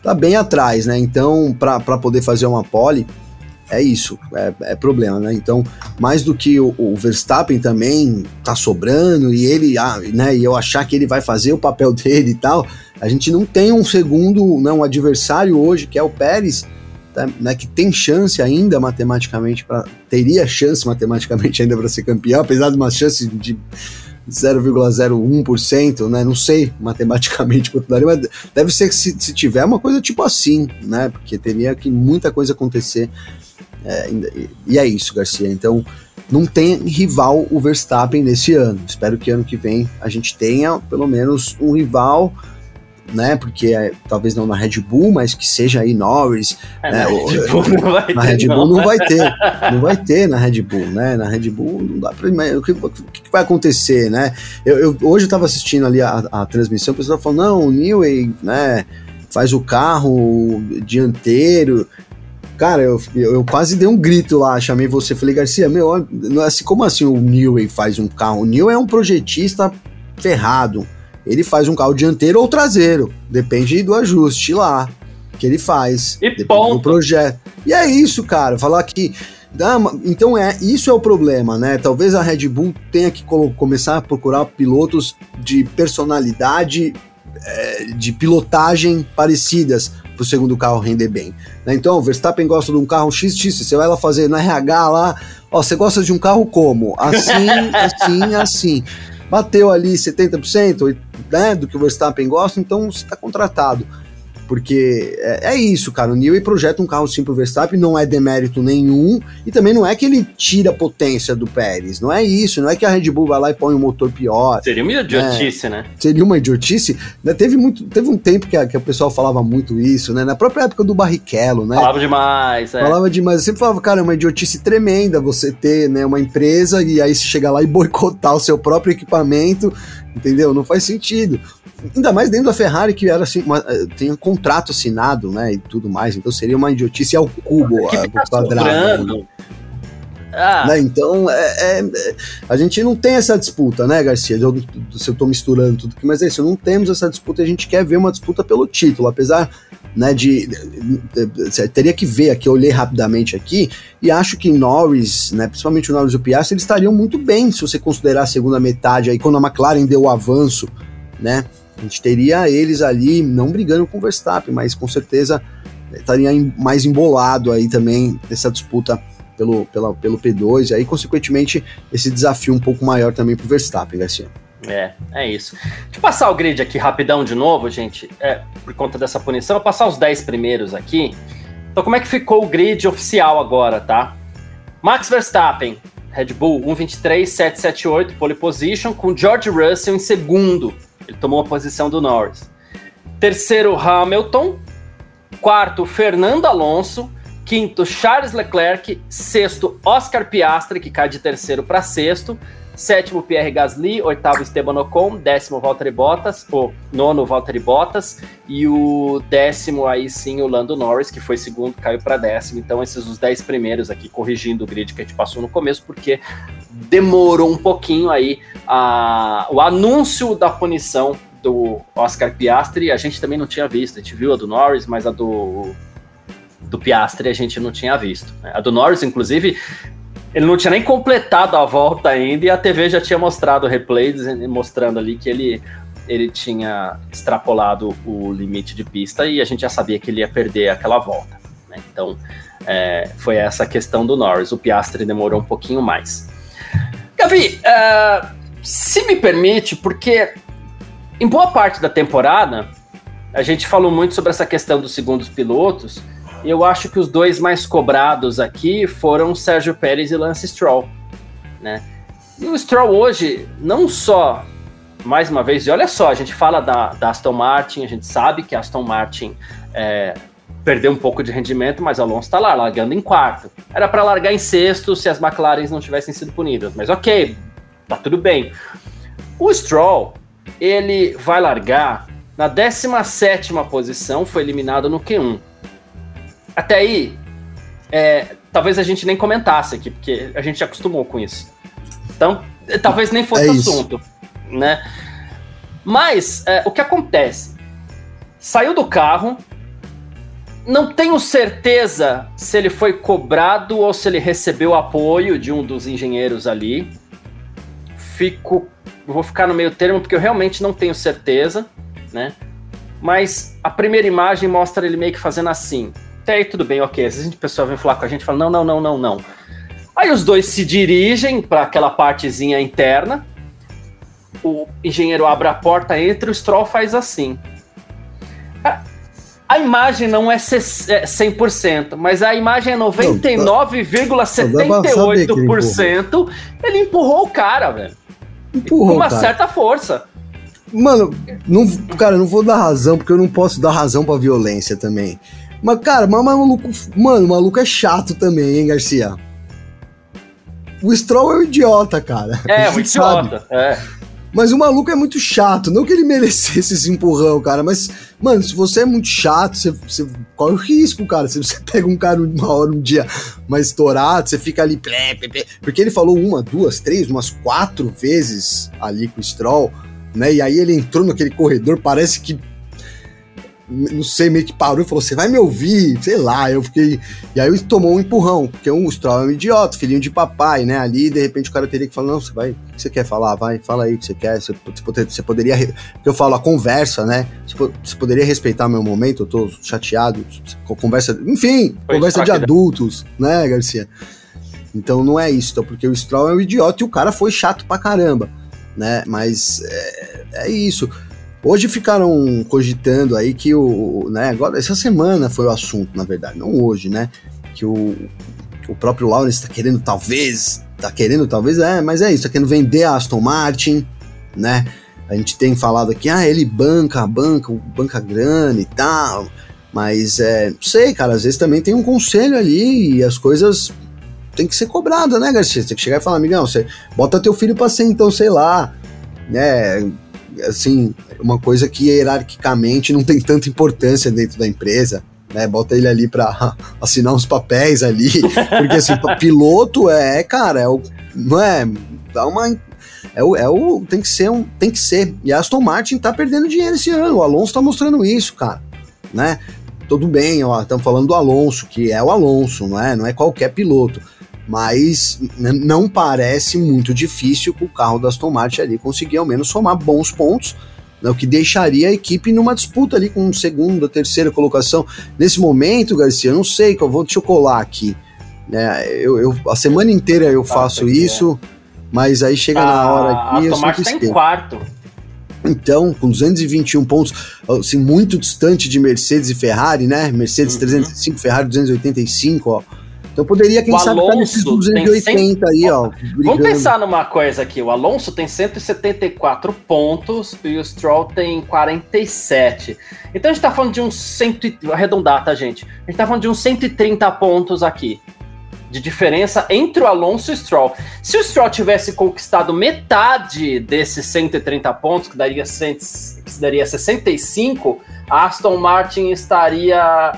tá bem atrás, né? Então, para poder fazer uma pole, é isso, é, é, problema, né? Então, mais do que o, o, Verstappen também tá sobrando e ele, ah, né? E eu achar que ele vai fazer o papel dele e tal, a gente não tem um segundo, né, um adversário hoje que é o Pérez, tá, né? Que tem chance ainda matematicamente para teria chance matematicamente ainda para ser campeão, apesar de uma chance de 0,01%, né? Não sei matematicamente quanto daria, mas deve ser que se, se, tiver uma coisa tipo assim, né? Porque teria que muita coisa acontecer. É, e é isso, Garcia. Então, não tem rival o Verstappen nesse ano. Espero que ano que vem a gente tenha pelo menos um rival né? Porque é, talvez não na Red Bull, mas que seja aí Norris. É, né? Na Red Bull não vai na ter. Red Bull não. não vai ter. Não vai ter na Red Bull, né? Na Red Bull não dá pra. O que, o que vai acontecer, né? Eu, eu hoje eu tava assistindo ali a, a transmissão, o pessoal falou: não, o Newey, né? Faz o carro dianteiro. Cara, eu, eu quase dei um grito lá, chamei você, falei, Garcia, meu, assim, como assim o Newey faz um carro? O Newey é um projetista ferrado ele faz um carro dianteiro ou traseiro, depende do ajuste lá que ele faz, e depende ponto. do projeto. E é isso, cara, falar que então é isso é o problema, né? Talvez a Red Bull tenha que começar a procurar pilotos de personalidade, é, de pilotagem parecidas para o segundo carro render bem. Né? Então, o Verstappen gosta de um carro XX, você vai lá fazer no RH lá, ó, você gosta de um carro como? Assim, assim, assim bateu ali 70% né, do que o Verstappen gosta, então você está contratado. Porque é, é, isso, cara. O Newey projeta um carro sim pro Verstappen, não é demérito nenhum, e também não é que ele tira a potência do Pérez. Não é isso, não é que a Red Bull vai lá e põe um motor pior. Seria uma idiotice, né? né? Seria uma idiotice. Né? Teve, muito, teve um tempo que, a, que o pessoal falava muito isso, né? Na própria época do Barrichello, né? Falava demais, é. Falava demais. Eu sempre falava, cara, é uma idiotice tremenda você ter né, uma empresa e aí você chegar lá e boicotar o seu próprio equipamento, entendeu? Não faz sentido. Ainda mais dentro da Ferrari, que era assim, uma, eh, tem um contrato assinado, né? E tudo mais. Então seria uma idiotice ao cubo, a, tá quadrado. Né? Ah. Né? Então, é, é, a gente não tem essa disputa, né, Garcia? Eu, se eu tô misturando tudo aqui, mas é isso, não temos essa disputa, a gente quer ver uma disputa pelo título, apesar né, de, de, de, de, teria que ver aqui, eu olhei rapidamente aqui, e acho que Norris, né, principalmente o Norris e o Piastri, eles estariam muito bem se você considerar a segunda metade aí, quando a McLaren deu o avanço, né, a gente teria eles ali, não brigando com o Verstappen, mas com certeza estaria mais embolado aí também nessa disputa pelo, pela, pelo P2, e aí, consequentemente, esse desafio um pouco maior também para o Verstappen, Garcia. É, é isso. Deixa eu passar o grid aqui rapidão de novo, gente, é, por conta dessa punição. Eu vou passar os 10 primeiros aqui. Então, como é que ficou o grid oficial agora, tá? Max Verstappen, Red Bull 1.23.778, pole position, com George Russell em segundo, ele tomou a posição do Norris. Terceiro, Hamilton. Quarto, Fernando Alonso. Quinto, Charles Leclerc. Sexto, Oscar Piastri, que cai de terceiro para sexto. Sétimo, Pierre Gasly. Oitavo, Esteban Ocon. Décimo, Valtteri Bottas. O nono, Valtteri Bottas. E o décimo, aí sim, o Lando Norris, que foi segundo, caiu para décimo. Então, esses os dez primeiros aqui, corrigindo o grid que a gente passou no começo, porque demorou um pouquinho aí a, o anúncio da punição do Oscar Piastri. A gente também não tinha visto. A gente viu a do Norris, mas a do do Piastri a gente não tinha visto. Né? A do Norris, inclusive, ele não tinha nem completado a volta ainda e a TV já tinha mostrado o replay, mostrando ali que ele, ele tinha extrapolado o limite de pista e a gente já sabia que ele ia perder aquela volta. Né? Então, é, foi essa questão do Norris. O Piastri demorou um pouquinho mais. Gavi, uh, se me permite, porque em boa parte da temporada a gente falou muito sobre essa questão dos segundos pilotos Eu acho que os dois mais cobrados aqui foram Sérgio Pérez e Lance Stroll, né? E o Stroll hoje, não só, mais uma vez, e olha só, a gente fala da, da Aston Martin, a gente sabe que a Aston Martin é, perdeu um pouco de rendimento, mas Alonso está lá, largando em quarto. Era para largar em sexto se as McLarens não tivessem sido punidas, mas ok, tá tudo bem. O Stroll, ele vai largar na 17 posição, foi eliminado no Q1. Até aí, é, talvez a gente nem comentasse aqui, porque a gente já acostumou com isso. Então, talvez nem fosse é assunto, né? Mas é, o que acontece? Saiu do carro, não tenho certeza se ele foi cobrado ou se ele recebeu apoio de um dos engenheiros ali. Fico, vou ficar no meio termo porque eu realmente não tenho certeza, né? Mas a primeira imagem mostra ele meio que fazendo assim. Até aí tudo bem, ok. Às vezes a pessoa vem falar com a gente e fala: não, não, não, não, não. Aí os dois se dirigem para aquela partezinha interna. O engenheiro abre a porta, entra, o Stroll faz assim. A imagem não é 100%, é mas a imagem é 99,78%. Ele empurrou o cara, velho. Empurrou. Com uma cara. certa força. Mano, não, cara, não vou dar razão, porque eu não posso dar razão pra violência também. Mas, cara, mas, mas maluco, mano, o maluco é chato também, hein, Garcia? O Stroll é um idiota, cara. É, um idiota, é. Mas o maluco é muito chato. Não que ele merecesse esse empurrão, cara, mas, mano, se você é muito chato, você, você corre o risco, cara. Se você pega um cara uma hora, um dia mais estourado, você fica ali. Plé, plé, plé, porque ele falou uma, duas, três, umas quatro vezes ali com o Stroll, né? E aí ele entrou naquele corredor, parece que não sei, meio que parou e falou: Você vai me ouvir? Sei lá, eu fiquei. E aí tomou um empurrão, porque o Stroll é um idiota, filhinho de papai, né? Ali, de repente, o cara teria que falar: Não, você vai, o que você quer falar? Vai, fala aí o que você quer. Você, você poderia. Porque eu falo, a conversa, né? Você, poderia respeitar meu momento, eu tô chateado. Conversa. Enfim, Foi conversa de adultos, né, Garcia? Então não é isso, então, porque o Stroll é um idiota e o cara foi chato pra caramba, né? Mas é, é isso. Hoje ficaram cogitando aí que o, né, agora essa semana foi o assunto, na verdade, não hoje, né, que o, o próprio Lawrence está querendo talvez, tá querendo talvez, é, mas é isso, tá querendo vender a Aston Martin, né? A gente tem falado aqui, ah, ele banca, banca, banca grana e tal, mas é, não sei, cara, às vezes também tem um conselho ali e as coisas tem que ser cobradas, né, Garcia? Você tem que chegar e falar, amigão, você bota teu filho para ser então, sei lá, né, assim, uma coisa que hierarquicamente não tem tanta importância dentro da empresa. Né, bota ele ali para assinar uns papéis ali, porque assim, piloto é, cara, é o, não é, dá uma é o, é o tem que ser um, tem que ser. E a Aston Martin tá perdendo dinheiro esse ano, o Alonso tá mostrando isso, cara, né? Tudo bem, ó, estamos falando do Alonso, que é o Alonso, não é? Não é qualquer piloto mas não parece muito difícil com o carro da Aston Martin ali conseguir ao menos somar bons pontos, né, o que deixaria a equipe numa disputa ali com segunda, terceira colocação. Nesse momento, Garcia, eu não sei, eu vou te colar aqui. Né, eu, eu, a semana inteira eu faço isso, mas aí chega na hora aqui. A Aston Martin está em quarto. Então, com 221 pontos, assim, muito distante de Mercedes e Ferrari, né? Mercedes uhum. 305, Ferrari 285, ó então poderia, quem o sabe, estar nesses 280 aí, ó. Brigando. Vamos pensar numa coisa aqui. O Alonso tem 174 pontos e o Stroll tem 47. Então a gente tá falando de uns 100. Arredondar, tá, gente? A gente tá falando de uns 130 pontos aqui. De diferença entre o Alonso e o Stroll. Se o Stroll tivesse conquistado metade desses 130 pontos, que daria, 100, que daria 65, a Aston Martin estaria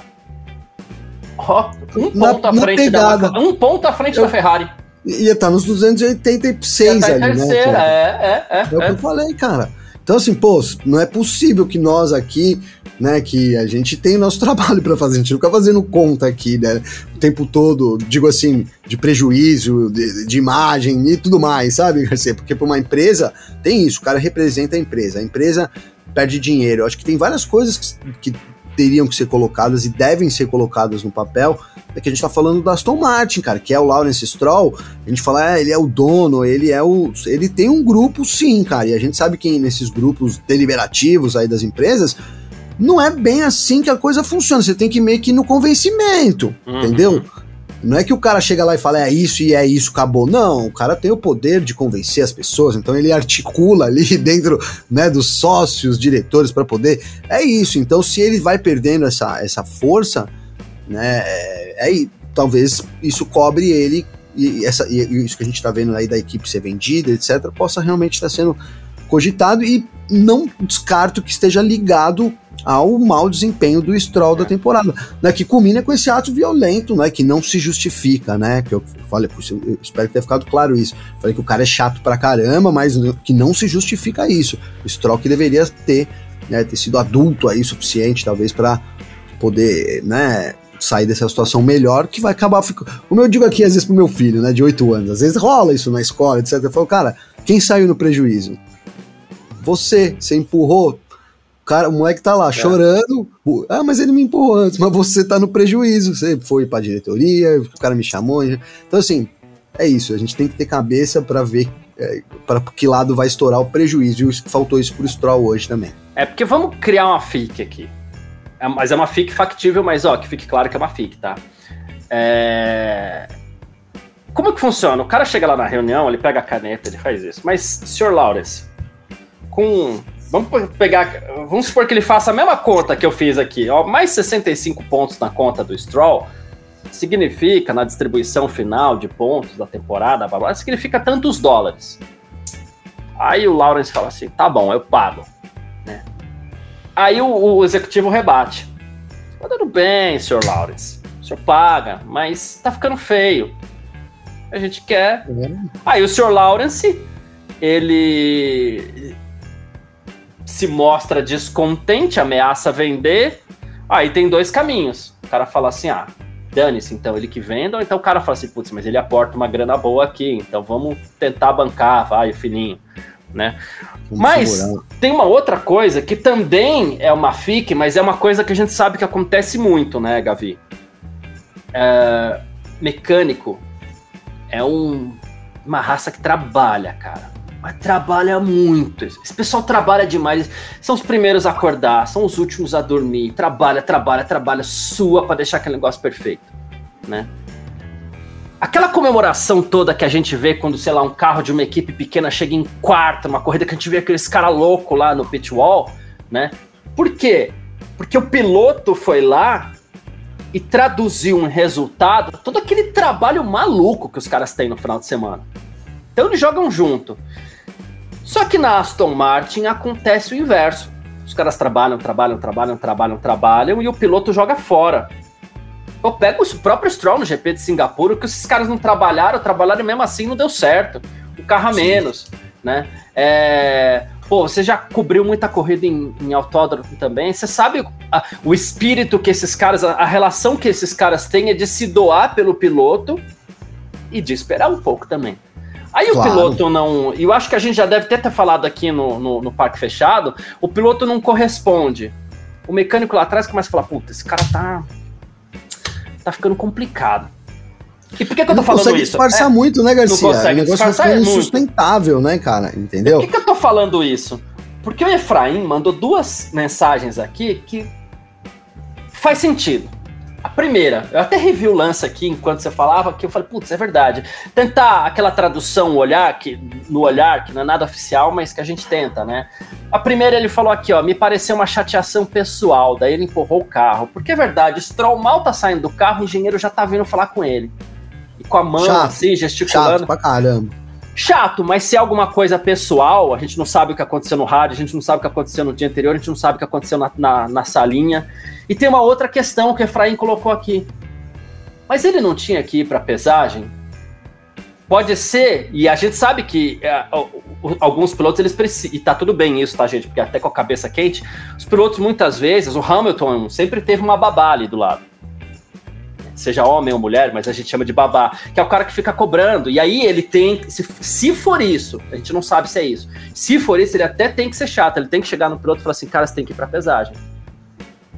Ó, um na, ponto à frente da um ponto à frente eu, da Ferrari. Ia estar tá nos 286 tá ali, né, terceira, né? É, é, é. É o que eu falei, cara. Então, assim, pô, não é possível que nós aqui, né, que a gente tem nosso trabalho para fazer, a gente não fica fazendo conta aqui, né, o tempo todo, digo assim, de prejuízo, de, de imagem e tudo mais, sabe, Garcia? Porque para uma empresa tem isso, o cara representa a empresa, a empresa perde dinheiro. Eu acho que tem várias coisas que, que teriam que ser colocadas e devem ser colocadas no papel, é que a gente está falando da Aston Martin, cara, que é o Lawrence Stroll. A gente fala, é, ele é o dono, ele é o. Ele tem um grupo, sim, cara. E a gente sabe que nesses grupos deliberativos aí das empresas não é bem assim que a coisa funciona. Você tem que meio que ir no convencimento, uhum. entendeu? Não é que o cara chega lá e fala, é isso e é isso, acabou. Não, o cara tem o poder de convencer as pessoas, então ele articula ali dentro né, dos sócios, diretores, para poder. É isso. Então, se ele vai perdendo essa, essa força, né, é, é, talvez isso cobre ele e, essa, e isso que a gente está vendo aí da equipe ser vendida, etc., possa realmente estar sendo cogitado e não descarto que esteja ligado ao mau desempenho do Stroll da temporada, né, que culmina com esse ato violento, né, que não se justifica, né, que eu falei, eu espero tenha ficado claro isso, falei que o cara é chato pra caramba, mas que não se justifica isso, o Stroll que deveria ter, né, ter sido adulto aí suficiente, talvez, para poder, né, sair dessa situação melhor, que vai acabar ficando, como eu digo aqui às vezes pro meu filho, né, de 8 anos, às vezes rola isso na escola, etc, eu falo, cara, quem saiu no prejuízo? Você, você empurrou cara, o moleque tá lá é. chorando. Ah, mas ele me empurrou antes, mas você tá no prejuízo. Você foi pra diretoria, o cara me chamou. Então, assim, é isso. A gente tem que ter cabeça para ver é, para que lado vai estourar o prejuízo. E faltou isso pro Stroll hoje também. É porque vamos criar uma FIC aqui. É, mas é uma FIC factível, mas ó, que fique claro que é uma FIC, tá? É... Como que funciona? O cara chega lá na reunião, ele pega a caneta, ele faz isso. Mas, senhor Lawrence, com Vamos pegar. Vamos supor que ele faça a mesma conta que eu fiz aqui. Ó, mais 65 pontos na conta do Stroll significa, na distribuição final de pontos da temporada, blá, blá, significa tantos dólares. Aí o Lawrence fala assim: tá bom, eu pago. Né? Aí o, o executivo rebate. Tá tudo bem, senhor Lawrence. O senhor paga, mas tá ficando feio. A gente quer. É. Aí o senhor Lawrence, ele se mostra descontente, ameaça vender, aí tem dois caminhos. O cara fala assim: ah, dane-se, então ele que venda, ou então o cara fala assim: putz, mas ele aporta uma grana boa aqui, então vamos tentar bancar, vai, o fininho. Né? mas segurar. tem uma outra coisa que também é uma FIC, mas é uma coisa que a gente sabe que acontece muito, né, Gavi? É, mecânico é um, uma raça que trabalha, cara mas trabalha muito. Esse pessoal trabalha demais. São os primeiros a acordar, são os últimos a dormir. Trabalha, trabalha, trabalha, sua para deixar aquele negócio perfeito, né? Aquela comemoração toda que a gente vê quando, sei lá, um carro de uma equipe pequena chega em quarto, uma corrida que a gente vê aqueles cara louco lá no pit wall, né? Por quê? Porque o piloto foi lá e traduziu um resultado, todo aquele trabalho maluco que os caras têm no final de semana. Então eles jogam junto. Só que na Aston Martin acontece o inverso. Os caras trabalham, trabalham, trabalham, trabalham, trabalham e o piloto joga fora. Eu pego o próprio Stroll no GP de Singapura, que esses caras não trabalharam, trabalharam e mesmo assim não deu certo. O carro a menos, né? É... Pô, você já cobriu muita corrida em, em autódromo também. Você sabe a, o espírito que esses caras, a, a relação que esses caras têm é de se doar pelo piloto e de esperar um pouco também. Aí claro. o piloto não. E eu acho que a gente já deve ter, ter falado aqui no, no, no, parque fechado. O piloto não corresponde. O mecânico lá atrás começa a falar: puta, esse cara tá. tá ficando complicado. E por que, que eu tô falando consegue isso? disfarçar é, muito, né, Garcia? Não consegue o negócio vai ficando insustentável, né, cara? Entendeu? por que, que eu tô falando isso? Porque o Efraim mandou duas mensagens aqui que faz sentido. Primeira, eu até revi o lance aqui enquanto você falava, que eu falei, putz, é verdade. Tentar aquela tradução, olhar, que, no olhar, que não é nada oficial, mas que a gente tenta, né? A primeira ele falou aqui, ó, me pareceu uma chateação pessoal, daí ele empurrou o carro. Porque é verdade, Stroll mal tá saindo do carro, o engenheiro já tá vindo falar com ele. E com a mão chato, assim, gesticulando. Chato pra caramba. Chato, mas se é alguma coisa pessoal, a gente não sabe o que aconteceu no rádio, a gente não sabe o que aconteceu no dia anterior, a gente não sabe o que aconteceu na, na, na salinha. E tem uma outra questão que o Efraim colocou aqui. Mas ele não tinha que ir para pesagem? Pode ser, e a gente sabe que é, alguns pilotos eles precisam, e tá tudo bem isso, tá, gente? Porque até com a cabeça quente, os pilotos muitas vezes, o Hamilton sempre teve uma babá ali do lado seja homem ou mulher, mas a gente chama de babá, que é o cara que fica cobrando. E aí ele tem, se, se for isso, a gente não sabe se é isso. Se for isso, ele até tem que ser chato, ele tem que chegar no piloto e falar assim, cara, você tem que ir pra pesagem.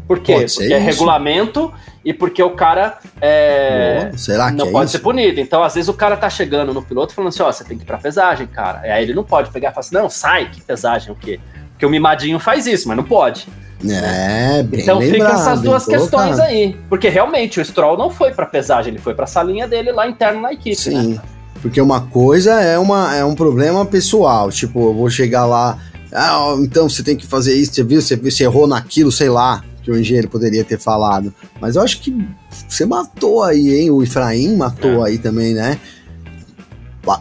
Por quê? Porque é regulamento e porque o cara é, não pode isso? ser punido. Então, às vezes, o cara tá chegando no piloto falando assim: ó, você tem que ir pra pesagem, cara. E aí ele não pode pegar e falar assim: não, sai, que pesagem, o quê? Porque o mimadinho faz isso, mas não pode. É, bem Então lembrado, ficam essas duas questões colocado. aí. Porque realmente o Stroll não foi pra pesagem, ele foi pra salinha dele lá interno na equipe, Sim. né? Porque uma coisa é, uma, é um problema pessoal. Tipo, eu vou chegar lá. Ah, então você tem que fazer isso, você viu, você, viu, você errou naquilo, sei lá, que o engenheiro poderia ter falado. Mas eu acho que você matou aí, hein? O Efraim matou É. aí também, né?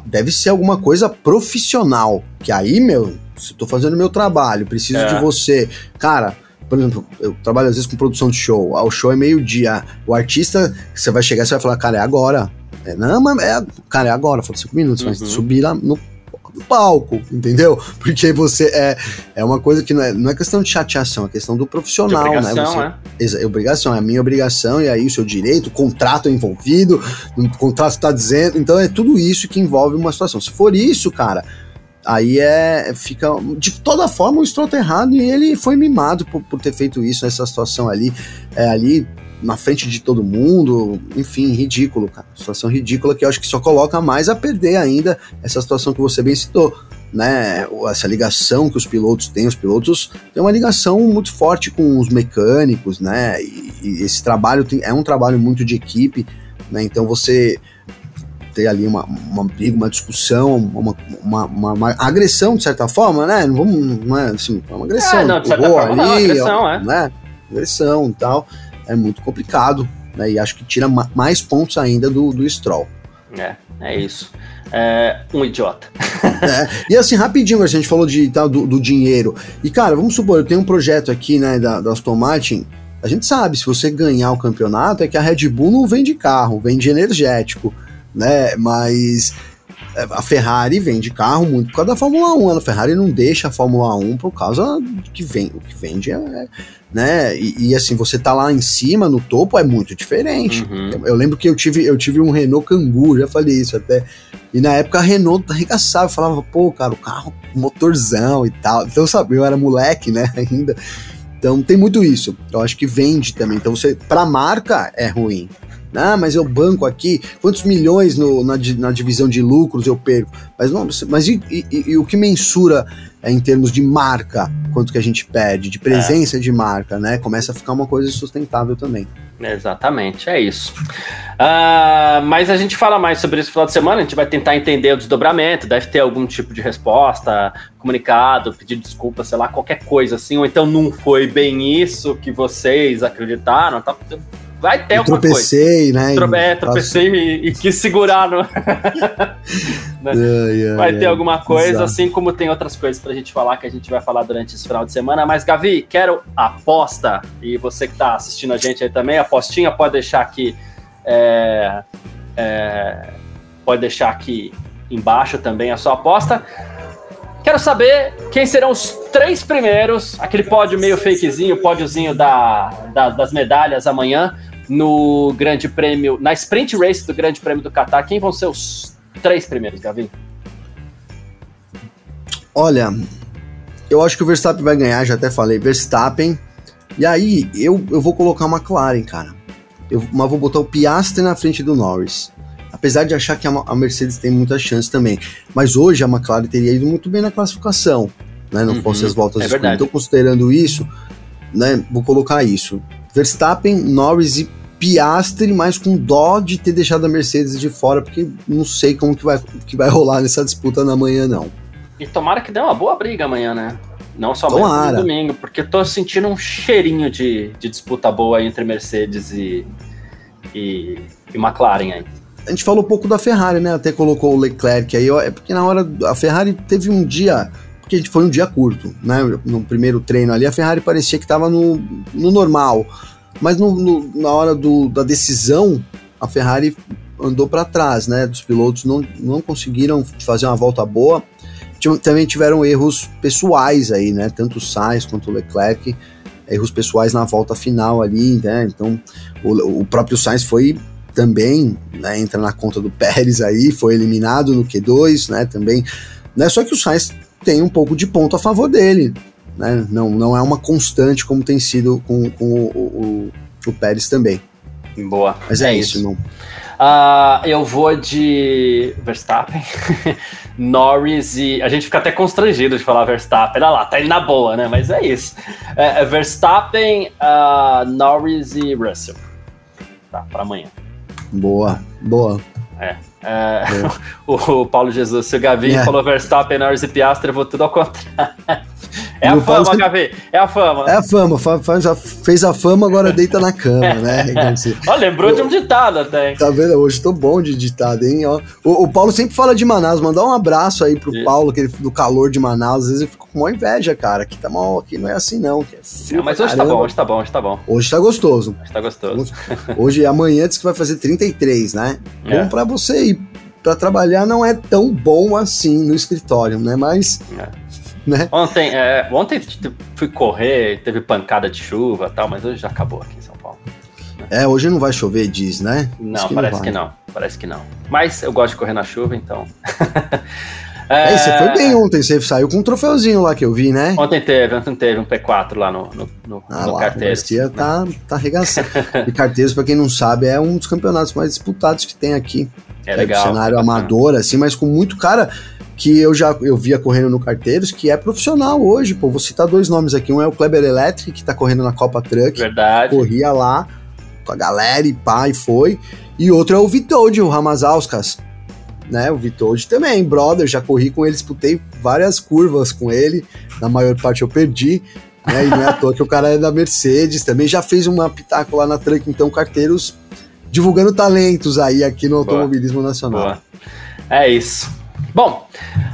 Deve ser alguma coisa profissional. Que aí, meu, se eu tô fazendo meu trabalho, preciso É. de você. Cara, por exemplo, eu trabalho às vezes com produção de show. Ah, O show é meio-dia. O artista, você vai chegar e você vai falar, cara, é agora. É, não, mas é, cara, é agora, falta cinco minutos, mas Uhum. subir lá no, no palco, entendeu? Porque você é, é uma coisa que não é, não é questão de chateação, é questão do De profissional, obrigação, né? Você, né? Exa- é obrigação, é a minha obrigação, e aí o seu direito, o contrato é envolvido, o contrato está dizendo, então é tudo isso que envolve uma situação. Se for isso, cara, aí é. Fica. De toda forma, o Stroll tá errado e ele foi mimado por, por ter feito isso nessa situação ali, é, ali na frente de todo mundo, enfim, ridículo, cara. Situação ridícula que eu acho que só coloca mais a perder ainda essa situação que você bem citou. Né, essa ligação que os pilotos têm, os pilotos têm uma ligação muito forte com os mecânicos, né? E, e esse trabalho tem- é um trabalho muito de equipe, né? Então você ter ali uma, uma briga, uma discussão, uma, uma, uma- uma agressão, de certa forma, né? Não vamos, não é assim, é uma agressão. É, não, de certa forma, não, agressão, é. né? Agressão e tal. É muito complicado, né? E acho que tira ma- mais pontos ainda do, do Stroll. É, é isso. É, um idiota. É, e assim, rapidinho, a gente falou de, tal, do, do dinheiro. E, cara, vamos supor, eu tenho um projeto aqui, né, da, da Aston Martin. A gente sabe, se você ganhar o campeonato, é que a Red Bull não vende carro, vende energético, né? Mas a Ferrari vende carro muito por causa da Fórmula 1. A Ferrari não deixa a Fórmula 1 por causa do que vem. O que vende é. Né? E, e, assim, você tá lá em cima, no topo, é muito diferente. Uhum. Eu, eu lembro que eu tive, eu tive um Renault Kangoo, já falei isso até. E na época a Renault arregaçava, falava, pô, cara, o carro, motorzão e tal. Então, sabe, eu era moleque, né, ainda. Então tem muito isso. Eu acho que vende também. Então você, pra marca, é ruim. Ah, mas eu banco aqui, quantos milhões no- na, na divisão de lucros eu perco? Mas não, mas e, e- e- o que mensura é, em termos de marca, quanto que a gente perde, de presença de marca, né? Começa a ficar uma coisa sustentável também. Exatamente, é isso. Ah, mas a gente fala mais sobre isso no final de semana, a gente vai tentar entender o desdobramento, deve ter algum tipo de resposta, comunicado, pedir desculpa, sei lá, qualquer coisa assim, ou então não foi bem isso que vocês acreditaram, tá? Vai ter eu alguma coisa. tropecei, né? Tro- É, tropecei e, e quis segurar no, Ai, ai, Vai ai, ter alguma coisa, exato. assim como tem outras coisas pra gente falar que a gente vai falar durante esse final de semana. Mas, Gavi, quero aposta. E você que tá assistindo a gente aí também, apostinha, pode deixar aqui. é, é, pode deixar aqui embaixo também a sua aposta. Quero saber quem serão os três primeiros, aquele pódio meio fakezinho, pódiozinho da, da- das medalhas amanhã no Grande Prêmio, na Sprint Race do Grande Prêmio do Catar. Quem vão ser os três primeiros, Gavi? Olha, eu acho que o Verstappen vai ganhar, já até falei, Verstappen. E aí, eu, eu vou colocar uma McLaren, cara. Eu, mas vou botar o Piastri na frente do Norris. Apesar de achar que a, a Mercedes tem muita chance também. Mas hoje a McLaren teria ido muito bem na classificação, né? Não Uhum, fosse as voltas é escuras. Então, considerando isso, né? Vou colocar isso. Verstappen, Norris e Piastri, mas com dó de ter deixado a Mercedes de fora, porque não sei como que vai, que vai rolar nessa disputa na manhã, não. E tomara que dê uma boa briga amanhã, né? Não só amanhã, domingo, porque tô sentindo um cheirinho de, de disputa boa entre Mercedes e, e, e McLaren aí. A gente falou um pouco da Ferrari, né? Até colocou o Leclerc aí. ó, É porque na hora. A Ferrari teve um dia. Porque foi um dia curto, né? No primeiro treino ali, a Ferrari parecia que estava no, no normal. Mas no- no- na hora do- da decisão, a Ferrari andou para trás, né? Dos pilotos não, não conseguiram fazer uma volta boa. Também tiveram erros pessoais aí, né? Tanto o Sainz quanto o Leclerc. Erros pessoais na volta final ali, né? Então, o, o próprio Sainz foi também né, entra na conta do Pérez aí, foi eliminado no Q2, né? Também. Né, só que o Sainz tem um pouco de ponto a favor dele. Né, não, não é uma constante como tem sido com, com o, o, o Pérez também. Boa. Mas é, isso, não. Uh, eu vou de Verstappen, Norris e. A gente fica até constrangido de falar Verstappen. Olha lá, tá indo na boa, né? Mas é isso. É, é Verstappen, uh, Norris e Russell. Tá, pra amanhã. Boa, boa. É. é o, o, Paulo Jesus, se o Gavi é. falou Verstappen, Norris e Piastri, eu vou tudo ao contrário. É a fama, sempre... Gavi. É a fama. É a fama. Fez a fama, agora deita na cama, né? Ó, lembrou de um ditado até. Tá vendo? Hoje tô bom de ditado, hein? Ó, o, o Paulo sempre fala de Manaus. Mandar um abraço aí pro Isso. Paulo, que do calor de Manaus. Às vezes eu fico com uma inveja, cara. Que tá mal, aqui não é assim, não. É frio, é, mas hoje caramba. tá bom, hoje tá bom, hoje tá bom. Hoje tá gostoso. Hoje tá gostoso. Hoje, amanhã diz que vai fazer 33, né? É. Bom pra você ir para trabalhar não é tão bom assim no escritório, né? Mas é. Né? Ontem, é, ontem fui correr, teve pancada de chuva tal, mas hoje já acabou aqui em São Paulo. Né? É, hoje não vai chover, diz, né? Não, que parece não que não. Parece que não. Mas eu gosto de correr na chuva, então. é, você foi bem ontem, você saiu com um troféuzinho lá que eu vi, né? Ontem teve, ontem teve um P4 lá no, no, no, ah, no lá, Carteiros. O tá, tá arregaçando. e Carteiros, pra quem não sabe, é um dos campeonatos mais disputados que tem aqui. É, é legal. cenário amador, assim, mas com muito cara que eu já eu via correndo no Carteiros, que é profissional hoje, pô. Vou citar dois nomes aqui. Um é o Kleber Electric, que tá correndo na Copa Truck. Verdade. Corria lá com a galera e pá, e foi. E outro é o Vitold, o Ramazauskas. Né, o Vitold também, brother, já corri com ele, disputei várias curvas com ele, na maior parte eu perdi, né, e não é à toa que o cara é da Mercedes, também já fez uma pitaco lá na Truck, então Carteiros divulgando talentos aí aqui no Boa. automobilismo nacional. Boa. É isso. Bom,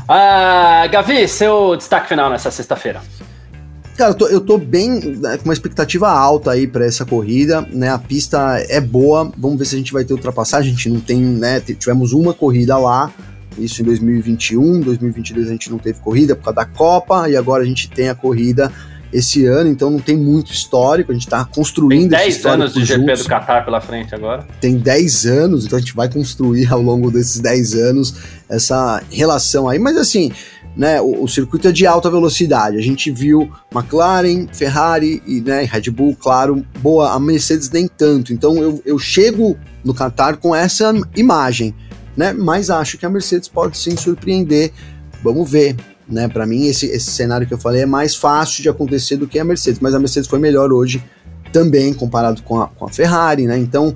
uh, Gavi, seu destaque final nessa sexta-feira. Cara, eu tô, eu tô bem né, com uma expectativa alta aí para essa corrida, né? A pista é boa, vamos ver se a gente vai ter ultrapassagem. A gente não tem, né? Tivemos uma corrida lá, isso em 2021, 2022 a gente não teve corrida por causa da Copa, e agora a gente tem a corrida esse ano, então não tem muito histórico, a gente está construindo Tem 10 anos de GP do Qatar pela frente agora. Tem 10 anos, então a gente vai construir ao longo desses 10 anos essa relação aí, mas assim, né, o, o, circuito é de alta velocidade. A gente viu McLaren, Ferrari e né, Red Bull, claro, boa, a Mercedes nem tanto. Então eu, eu chego no Qatar com essa imagem, né? Mas acho que a Mercedes pode sim surpreender. Vamos ver né? Para mim, esse, esse cenário que eu falei é mais fácil de acontecer do que a Mercedes, mas a Mercedes foi melhor hoje também comparado com a, com a Ferrari, né? Então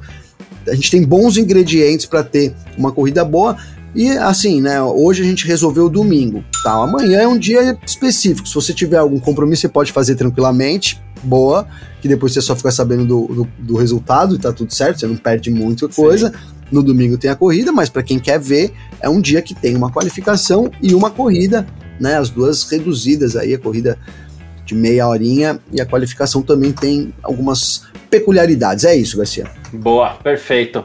a gente tem bons ingredientes para ter uma corrida boa. E assim, né? Hoje a gente resolveu o domingo. Tá? Amanhã é um dia específico. Se você tiver algum compromisso, você pode fazer tranquilamente. Boa, que depois você só fica sabendo do, do, do resultado e tá tudo certo, você não perde muita coisa. Sim. No domingo tem a corrida, mas para quem quer ver, é um dia que tem uma qualificação e uma corrida né? As duas reduzidas aí, a corrida de meia horinha e a qualificação também tem algumas peculiaridades. É isso, Garcia. Boa, perfeito.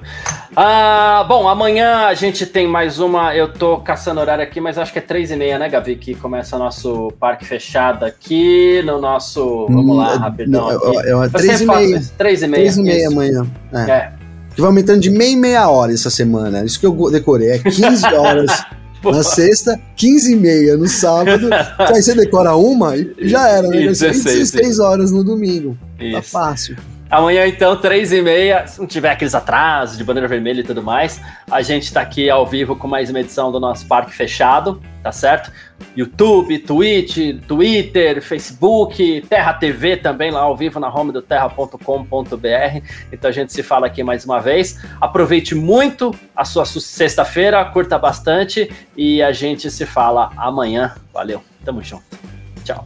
Ah, bom, amanhã a gente tem mais uma. Eu tô caçando horário aqui, mas acho que é três e meia, né, Gavi? Que começa nosso parque fechado aqui no nosso. Vamos lá, hum, rapidão. Não, é, é, três, e meia, três e meia. Três e meia amanhã. É. é. Que vai aumentando de meia e meia hora essa semana. Isso que eu decorei. É 15 horas na sexta, 15 e meia no sábado. aí você decora uma e já era, né? 16, 16 horas no domingo. Tá Isso. Tá fácil. Amanhã, então, três e meia, se não tiver aqueles atrasos de bandeira vermelha e tudo mais, a gente tá aqui ao vivo com mais uma edição do nosso Parque Fechado, tá certo? YouTube, Twitch, Twitter, Facebook, Terra TV também lá ao vivo na home do terra.com.br. Então a gente se fala aqui mais uma vez. Aproveite muito a sua sexta-feira, curta bastante e a gente se fala amanhã. Valeu, tamo junto. Tchau.